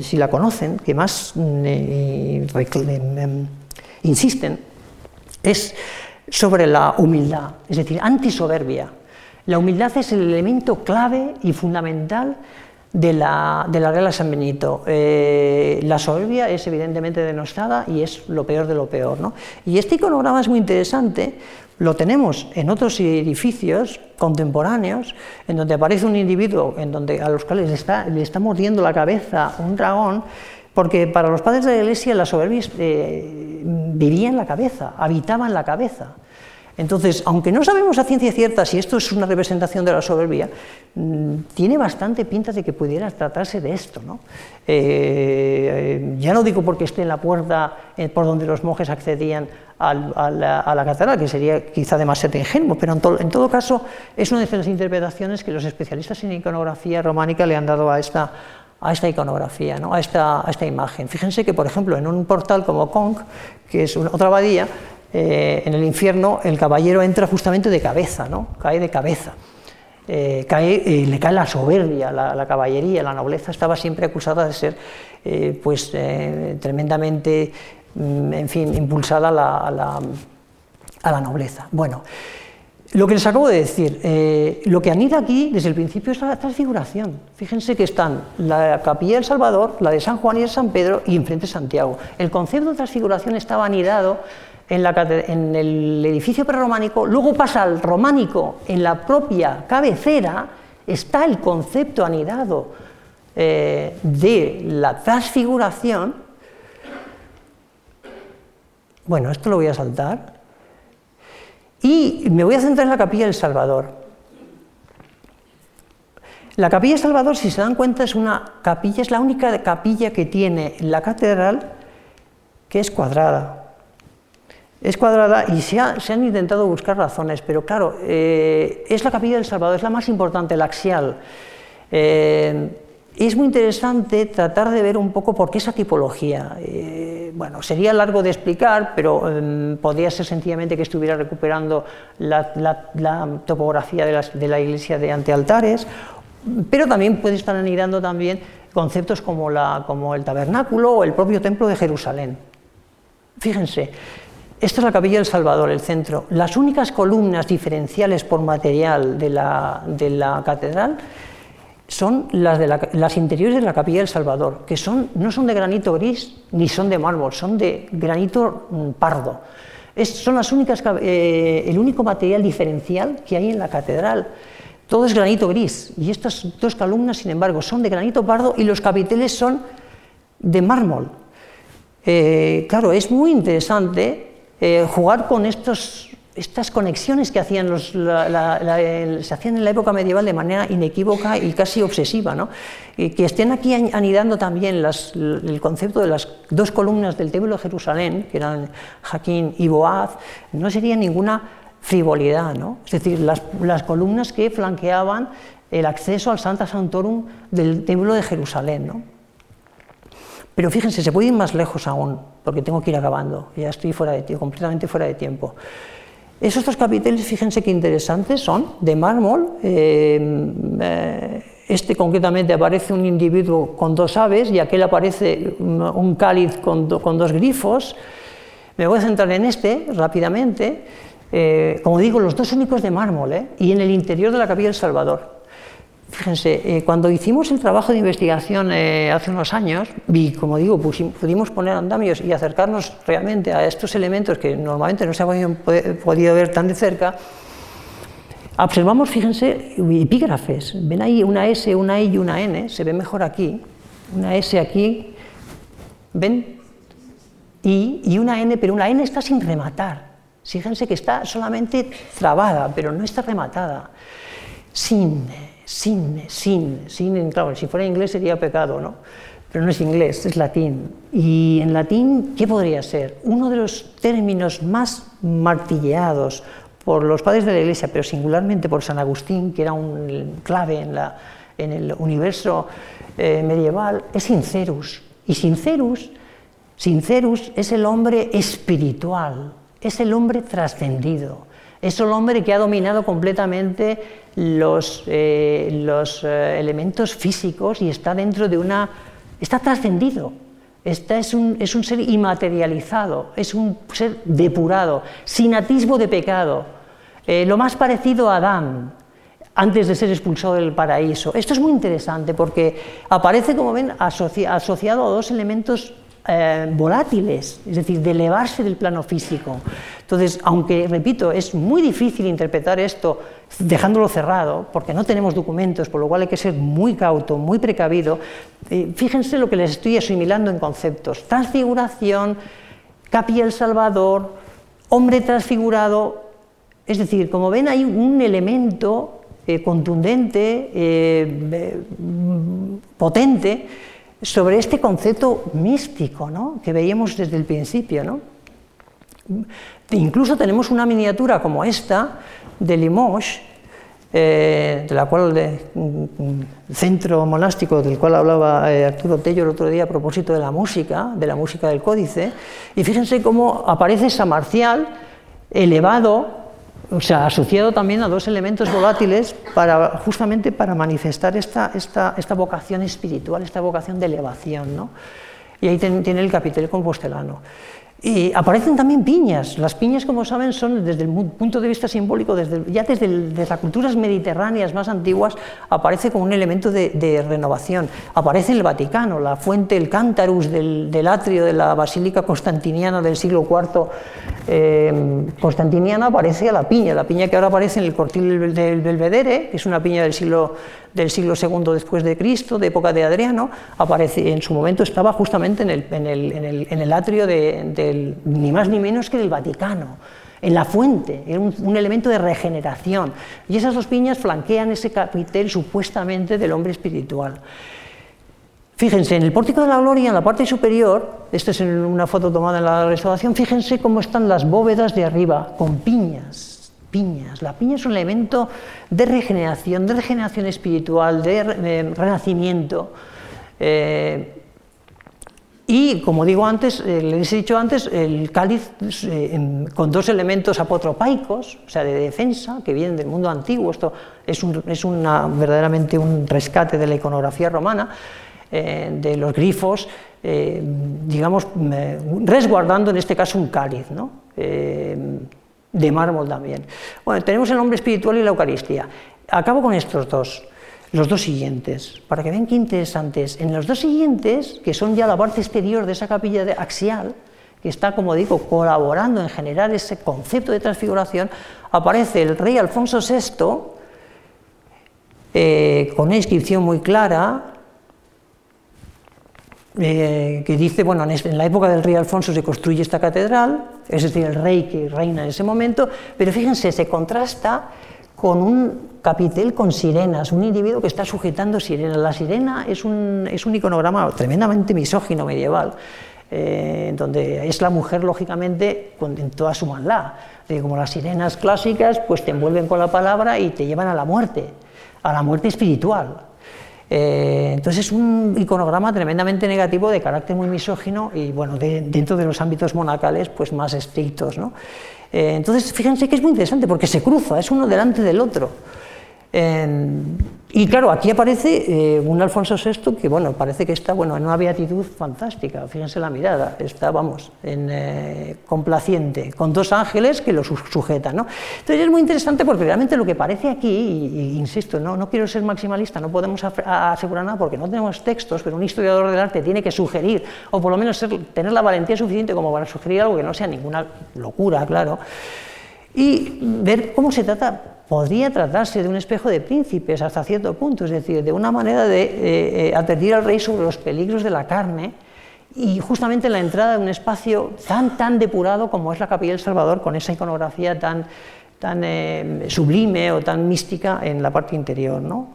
si la conocen, que más em, insisten, es sobre la humildad, es decir, antisoberbia. La humildad es el elemento clave y fundamental de la, de la regla de San Benito. Eh, la soberbia es evidentemente denostada y es lo peor de lo peor. ¿no? Y este iconograma es muy interesante lo tenemos en otros edificios contemporáneos, en donde aparece un individuo en donde, a los cuales le está, mordiendo la cabeza un dragón, porque para los padres de la Iglesia la soberbia eh, vivía en la cabeza, habitaba en la cabeza. Entonces, aunque no sabemos a ciencia cierta si esto es una representación de la soberbia, mm, tiene bastante pinta de que pudiera tratarse de esto. ¿no? Eh, ya no digo porque esté en la puerta eh, por donde los monjes accedían a, la, catedral, que sería quizá demasiado ingenuo, pero en, todo caso es una de las interpretaciones que los especialistas en iconografía románica le han dado a esta, iconografía, ¿no? a, esta, imagen. Fíjense que, por ejemplo, en un portal como Conch, que es otra abadía, eh, en el infierno el caballero entra justamente de cabeza, ¿no? cae de cabeza. Eh, cae, eh, le cae la soberbia, la, caballería, la nobleza estaba siempre acusada de ser pues, tremendamente, mm, en fin, impulsada a la, a la, nobleza. Bueno, lo que les acabo de decir, lo que anida aquí desde el principio es la transfiguración. Fíjense que están la capilla del Salvador, la de San Juan y de San Pedro y enfrente Santiago. El concepto de transfiguración estaba anidado en, el edificio prerrománico, luego pasa al románico, en la propia cabecera está el concepto anidado eh, de la transfiguración. Bueno, esto lo voy a saltar. Y me voy a centrar en la capilla del Salvador. La capilla del Salvador, si se dan cuenta, es una capilla, es la única capilla que tiene la catedral que es cuadrada es cuadrada y se, han intentado buscar razones, pero claro, eh, es la capilla del Salvador, es la más importante, la axial. Eh, es muy interesante tratar de ver un poco por qué esa tipología. Eh, bueno, sería largo de explicar, pero em, podría ser sencillamente que estuviera recuperando la, topografía de, la iglesia de antealtares, pero también puede estar anidando también conceptos como, como el tabernáculo o el propio templo de Jerusalén. Fíjense, esta es la capilla del Salvador, el centro. Las únicas columnas diferenciales por material de la, de la catedral son las, de las interiores de la capilla del Salvador, que son, no son de granito gris ni son de mármol, son de granito mm, pardo. Es, son las únicas, eh, el único material diferencial que hay en la catedral. Todo es granito gris y estas dos columnas, sin embargo, son de granito pardo y los capiteles son de mármol. Eh, claro, es muy interesante eh, jugar con estas conexiones que hacían los, se hacían en la época medieval de manera inequívoca y casi obsesiva, ¿no? que estén aquí anidando también el concepto de las dos columnas del Templo de Jerusalén, que eran Jaquín y Boaz, no sería ninguna frivolidad, ¿no? es decir, las, columnas que flanqueaban el acceso al Santa Santorum del Templo de Jerusalén. Pero fíjense, se puede ir más lejos aún, porque tengo que ir acabando, ya estoy fuera de tiempo, completamente fuera de tiempo. Esos dos capiteles, fíjense qué interesantes, son de mármol. Eh, eh, este concretamente aparece un individuo con dos aves y aquel aparece un cáliz con, dos grifos. Me voy a centrar en este rápidamente. Eh, como digo, los dos únicos de mármol y en el interior de la capilla del Salvador. Fíjense, eh, cuando hicimos el trabajo de investigación eh, hace unos años, y como digo, pudimos poner andamios y acercarnos realmente a estos elementos que normalmente no se habían podido ver tan de cerca, observamos, fíjense, epígrafes. Ven ahí una S, una I y una N, se ve mejor aquí, una S aquí, ven, I y una N, pero una N está sin rematar. Fíjense que está solamente trabada, pero no está rematada. Sin sin, sin, sin, claro, si fuera inglés sería pecado, ¿no? Pero no es inglés, es latín. Y en latín, ¿qué podría ser? Uno de los términos más martilleados por los padres de la Iglesia, pero singularmente por San Agustín, que era un clave en, el universo eh, medieval, es sincerus. Y sincerus, sincerus es el hombre espiritual, es el hombre trascendido, es el hombre que ha dominado completamente los, eh, los eh, elementos físicos y está dentro de una... está trascendido. Este es un, es un ser inmaterializado, es un ser depurado, sin atisbo de pecado, eh, lo más parecido a Adán, antes de ser expulsado del paraíso. Esto es muy interesante porque aparece, como ven, asociado a dos elementos eh, volátiles, es decir, de elevarse del plano físico. Entonces, aunque, repito, es muy difícil interpretar esto dejándolo cerrado, porque no tenemos documentos, por lo cual hay que ser muy cauto, muy precavido, eh, fíjense lo que les estoy asimilando en conceptos. Transfiguración, capilla el Salvador, hombre transfigurado, es decir, como ven hay un elemento eh, contundente, potente, sobre este concepto místico ¿no? que veíamos desde el principio. ¿no? Incluso tenemos una miniatura como esta de Limoges, eh, de la cual mm, centro monástico del cual hablaba eh, Arturo Tello el otro día a propósito de la música, de la música del códice, y fíjense cómo aparece San Marcial elevado o sea, asociado también a dos elementos volátiles para, justamente para manifestar esta, esta, esta vocación espiritual, esta vocación de elevación. ¿no? Y ahí tiene el capitel compostelano. Y aparecen también piñas. Las piñas, como saben, son desde el punto de vista simbólico, desde, ya desde, las culturas mediterráneas más antiguas, aparece como un elemento de, renovación. Aparece en el Vaticano, la fuente, el cántarus del, atrio de la Basílica Constantiniana del siglo IV eh, constantiniana, aparece a la piña, la piña que ahora aparece en el cortil del Belvedere, que es una piña del siglo del siglo II después de Cristo, de época de Adriano, aparece, en su momento estaba justamente en el, en el, en el, atrio ni más ni menos que del Vaticano, en la fuente, era un, elemento de regeneración. Y esas dos piñas flanquean ese capitel supuestamente del hombre espiritual. Fíjense, en el pórtico de la gloria, en la parte superior, esta es una foto tomada en la restauración, fíjense cómo están las bóvedas de arriba, con piñas piñas. La piña es un elemento de regeneración, de regeneración espiritual, de, renacimiento. Eh, y, como digo antes, eh, les he dicho antes, el cáliz eh, con dos elementos apotropaicos, o sea, de defensa, que vienen del mundo antiguo. Esto es, es una, verdaderamente un rescate de la iconografía romana, de los grifos, digamos, resguardando en este caso un cáliz. ¿no? de mármol también. Bueno, tenemos el nombre espiritual y la Eucaristía. Acabo con estos dos, los dos siguientes, para que vean qué interesantes. En los dos siguientes, que son ya la parte exterior de esa capilla de axial, que está, como digo, colaborando en generar ese concepto de transfiguración, aparece el rey Alfonso VI, eh, con una inscripción muy clara, eh, que dice, bueno, en la época del rey Alfonso se construye esta catedral, es decir, el rey que reina en ese momento, pero fíjense, se contrasta con un capitel con sirenas, un individuo que está sujetando sirenas. La sirena es un, es un iconograma tremendamente misógino medieval, eh, donde es la mujer, lógicamente, en toda su maldad. como las sirenas clásicas, pues te envuelven con la palabra y te llevan a la muerte, a la muerte espiritual. Eh, entonces es un iconograma tremendamente negativo de carácter muy misógino y bueno, dentro de los ámbitos monacales pues más estrictos. ¿no? Eh, entonces fíjense que es muy interesante porque se cruza, es uno delante del otro. Y claro, aquí aparece eh, un Alfonso VI que, bueno, parece que está bueno, en una beatitud fantástica, fíjense la mirada, está, vamos, eh, complaciente, con dos ángeles que lo sujetan. ¿no? Entonces es muy interesante porque realmente lo que parece aquí, y, insisto, ¿no? no quiero ser maximalista, no podemos asegurar nada porque no tenemos textos, pero un historiador del arte tiene que sugerir, o por lo menos tener la valentía suficiente como para sugerir algo que no sea ninguna locura, claro, y ver cómo se trata podría tratarse de un espejo de príncipes hasta cierto punto, es decir, de una manera de eh, eh, advertir al rey sobre los peligros de la carne y justamente la entrada de un espacio tan, tan depurado como es la Capilla del Salvador, con esa iconografía tan, tan eh, sublime o tan mística en la parte interior. ¿no?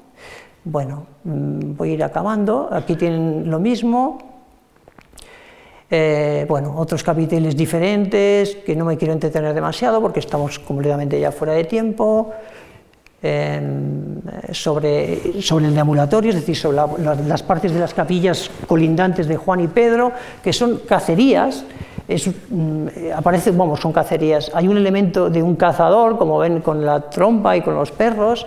Bueno, mm, voy a ir acabando. Aquí tienen lo mismo, bueno, otros capítulos diferentes, que no me quiero entretener demasiado porque estamos completamente ya fuera de tiempo. sobre, sobre el deambulatorio, es decir, sobre las partes de las capillas colindantes de Juan y Pedro, que son cacerías, mm, aparece, vamos, son cacerías. Hay un elemento de un cazador, como ven, con la trompa y con los perros.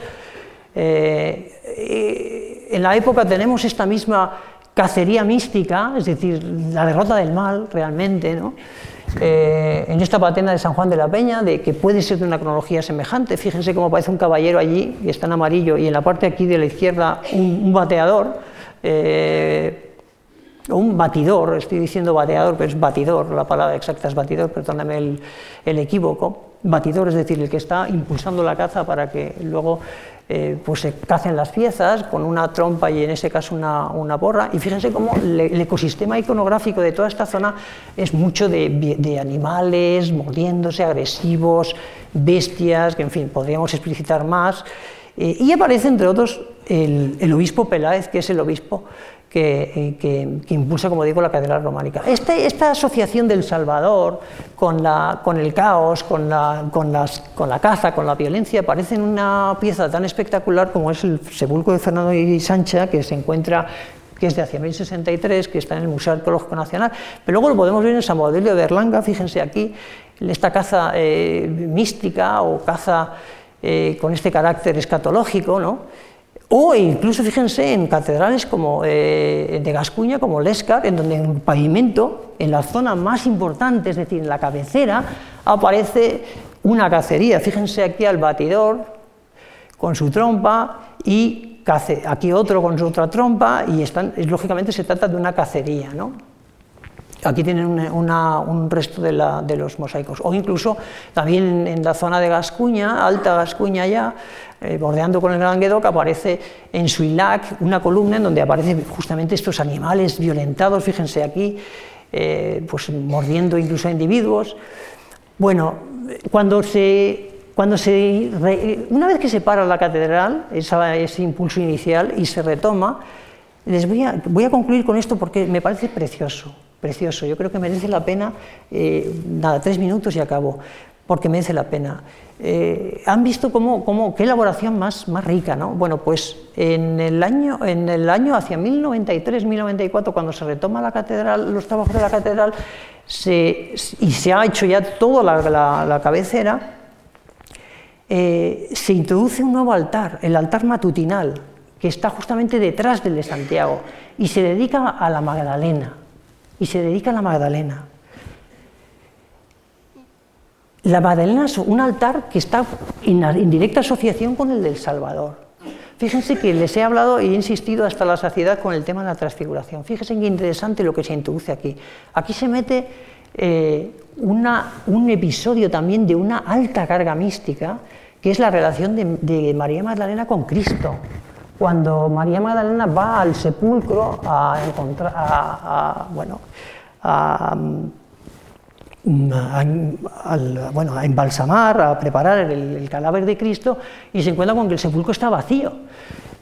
Eh, en la época tenemos esta misma cacería mística, es decir, la derrota del mal realmente, ¿no? Eh, en esta patena de San Juan de la Peña, de que puede ser de una cronología semejante. Fíjense cómo aparece un caballero allí, y está en amarillo, y en la parte aquí de la izquierda un, bateador, eh, un batidor, estoy diciendo bateador, pero es batidor, la palabra exacta es batidor, perdóname el, el equívoco. Batidor, es decir, el que está impulsando la caza para que luego eh, pues se cacen las piezas con una trompa y en ese caso una, una borra. Y fíjense cómo el ecosistema iconográfico de toda esta zona es mucho de, animales moviéndose, agresivos, bestias, que en fin, podríamos explicitar más. Eh, y aparece, entre otros, el, el obispo Peláez, que es el obispo eh, que, impulsa, como digo, la catedral románica. Este, esta asociación del Salvador con, la, con el caos, con la, con, las, con la caza, con la violencia, parece en una pieza tan espectacular como es el sepulcro de Fernando y Sancha, que se encuentra que es de hacia 1063, que está en el Museo Arqueológico Nacional, pero luego lo podemos ver en San Baudilio de Berlanga, fíjense aquí, esta caza eh, mística o caza eh, con este carácter escatológico, ¿no? O incluso, fíjense, en catedrales como eh, de Gascuña, como Lescar, en donde en el pavimento, en la zona más importante, es decir, en la cabecera, aparece una cacería. Fíjense aquí al batidor con su trompa y aquí otro con su otra trompa y están, lógicamente se trata de una cacería. ¿no? Aquí tienen un resto de, los mosaicos. O incluso también en, la zona de Gascuña, Alta Gascuña ya, eh, bordeando con el Languedoc, aparece en Suilac una columna en donde aparecen justamente estos animales violentados, fíjense aquí, eh, pues mordiendo incluso a individuos. Bueno, cuando se cuando se, una vez que se para la catedral, ese impulso inicial, y se retoma, les voy a, voy a concluir con esto porque me parece precioso precioso. Yo creo que merece la pena, eh, nada, tres minutos y acabo. porque merece la pena. Eh, han visto cómo, cómo, qué elaboración más, más rica, ¿no? Bueno, pues en el año, en el año hacia 1093-1094, cuando se retoma la catedral, los trabajos de la catedral, y se ha hecho ya toda la, cabecera, eh, se introduce un nuevo altar, el altar matutinal, que está justamente detrás del de Santiago, y se dedica a la Magdalena, y se dedica a la Magdalena. La Magdalena es un altar que está en, directa asociación con el del Salvador. Fíjense que les he hablado y he insistido hasta la saciedad con el tema de la transfiguración. Fíjense qué interesante lo que se introduce aquí. Aquí se mete eh, un episodio también de una alta carga mística, que es la relación de, María Magdalena con Cristo. Cuando María Magdalena va al sepulcro a encontrar, a, a bueno, a embalsamar, a preparar el, cadáver de Cristo y se encuentra con que el sepulcro está vacío.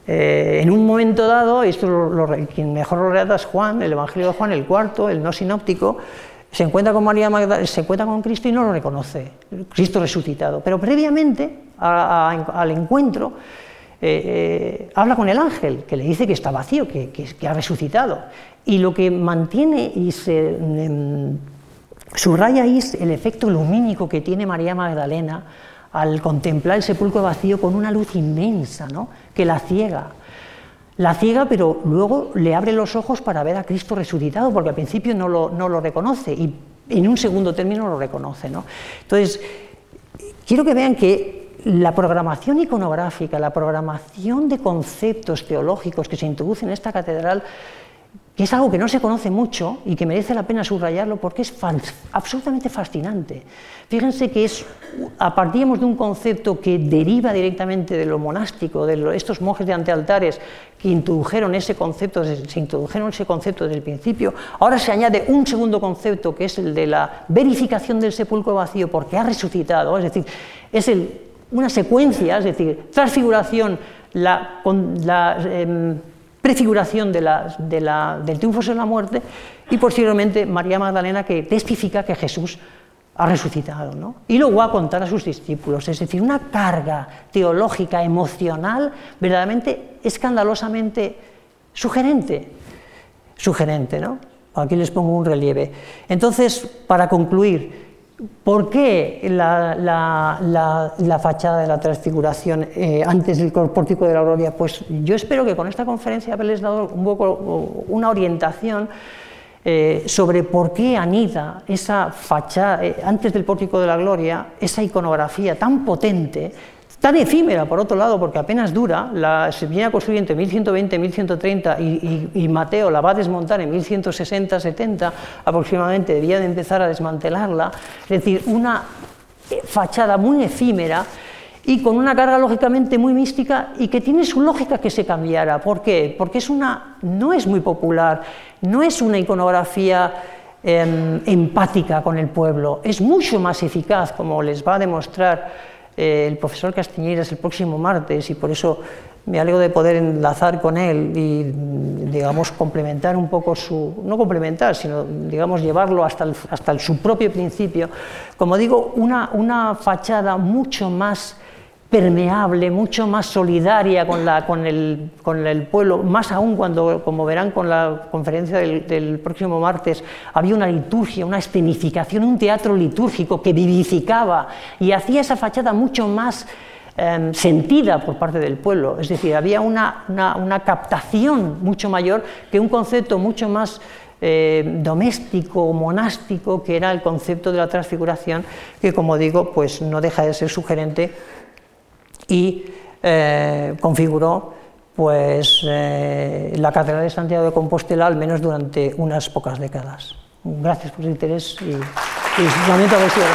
Eh, en un momento dado, esto lo, quien mejor lo relata es Juan, el Evangelio de Juan, el cuarto, el no sinóptico, se encuentra con María Magdalena, se encuentra con Cristo y no lo reconoce, Cristo resucitado. Pero previamente al encuentro, eh, eh, habla con el ángel, que le dice que está vacío, que, ha resucitado. Y lo que mantiene y se em, Subraya ahí el efecto lumínico que tiene María Magdalena al contemplar el sepulcro vacío con una luz inmensa, ¿no? que la ciega. La ciega, pero luego le abre los ojos para ver a Cristo resucitado, porque al principio no lo, no lo reconoce y en un segundo término lo reconoce. ¿no? Entonces, quiero que vean que la programación iconográfica, la programación de conceptos teológicos que se introducen en esta catedral que es algo que no se conoce mucho y que merece la pena subrayarlo porque es absolutamente fascinante. Fíjense que es, partíamos de un concepto que deriva directamente de lo monástico, de estos monjes de antealtares que introdujeron ese concepto, se introdujeron ese concepto desde el principio. Ahora se añade un segundo concepto que es el de la verificación del sepulcro vacío porque ha resucitado, es decir, es una secuencia, es decir, transfiguración, la, la em, prefiguración del triunfo sobre la muerte y posteriormente María Magdalena que testifica que Jesús ha resucitado. ¿no? Y luego va a contar a sus discípulos, es decir, una carga teológica, emocional, verdaderamente escandalosamente sugerente. Sugerente, ¿no? Aquí les pongo un relieve. Entonces, para concluir, ¿Por qué la, fachada de la transfiguración eh, antes del pórtico de la gloria? Pues yo espero que con esta conferencia haberles dado un poco una orientación eh, sobre por qué anida esa fachada, eh, antes del pórtico de la gloria, esa iconografía tan potente tan efímera, por otro lado, porque apenas dura, la, se viene a construir entre 1120 y 1130 y, Mateo la va a desmontar en 1160-70 aproximadamente, debía de empezar a desmantelarla, es decir, una eh, fachada muy efímera y con una carga lógicamente muy mística y que tiene su lógica que se cambiara. ¿Por qué? Porque es una, no es muy popular, no es una iconografía em, empática con el pueblo, es mucho más eficaz, como les va a demostrar eh, el profesor Castiñeiras el próximo martes y por eso me alegro de poder enlazar con él y, digamos, complementar un poco su, no complementar, sino, digamos, llevarlo hasta, hasta su propio principio. Como digo, una, una fachada mucho más permeable, mucho más solidaria con, la, con, el, pueblo, más aún cuando, como verán con la conferencia del, próximo martes, había una liturgia, una escenificación, un teatro litúrgico que vivificaba y hacía esa fachada mucho más em, sentida por parte del pueblo. Es decir, había una, una, captación mucho mayor que un concepto mucho más eh, doméstico, monástico, que era el concepto de la transfiguración, que como digo, pues no deja de ser sugerente y eh, configuró pues, eh, la Catedral de Santiago de Compostela al menos durante unas pocas décadas. Gracias por su interés y, y lamento haber sido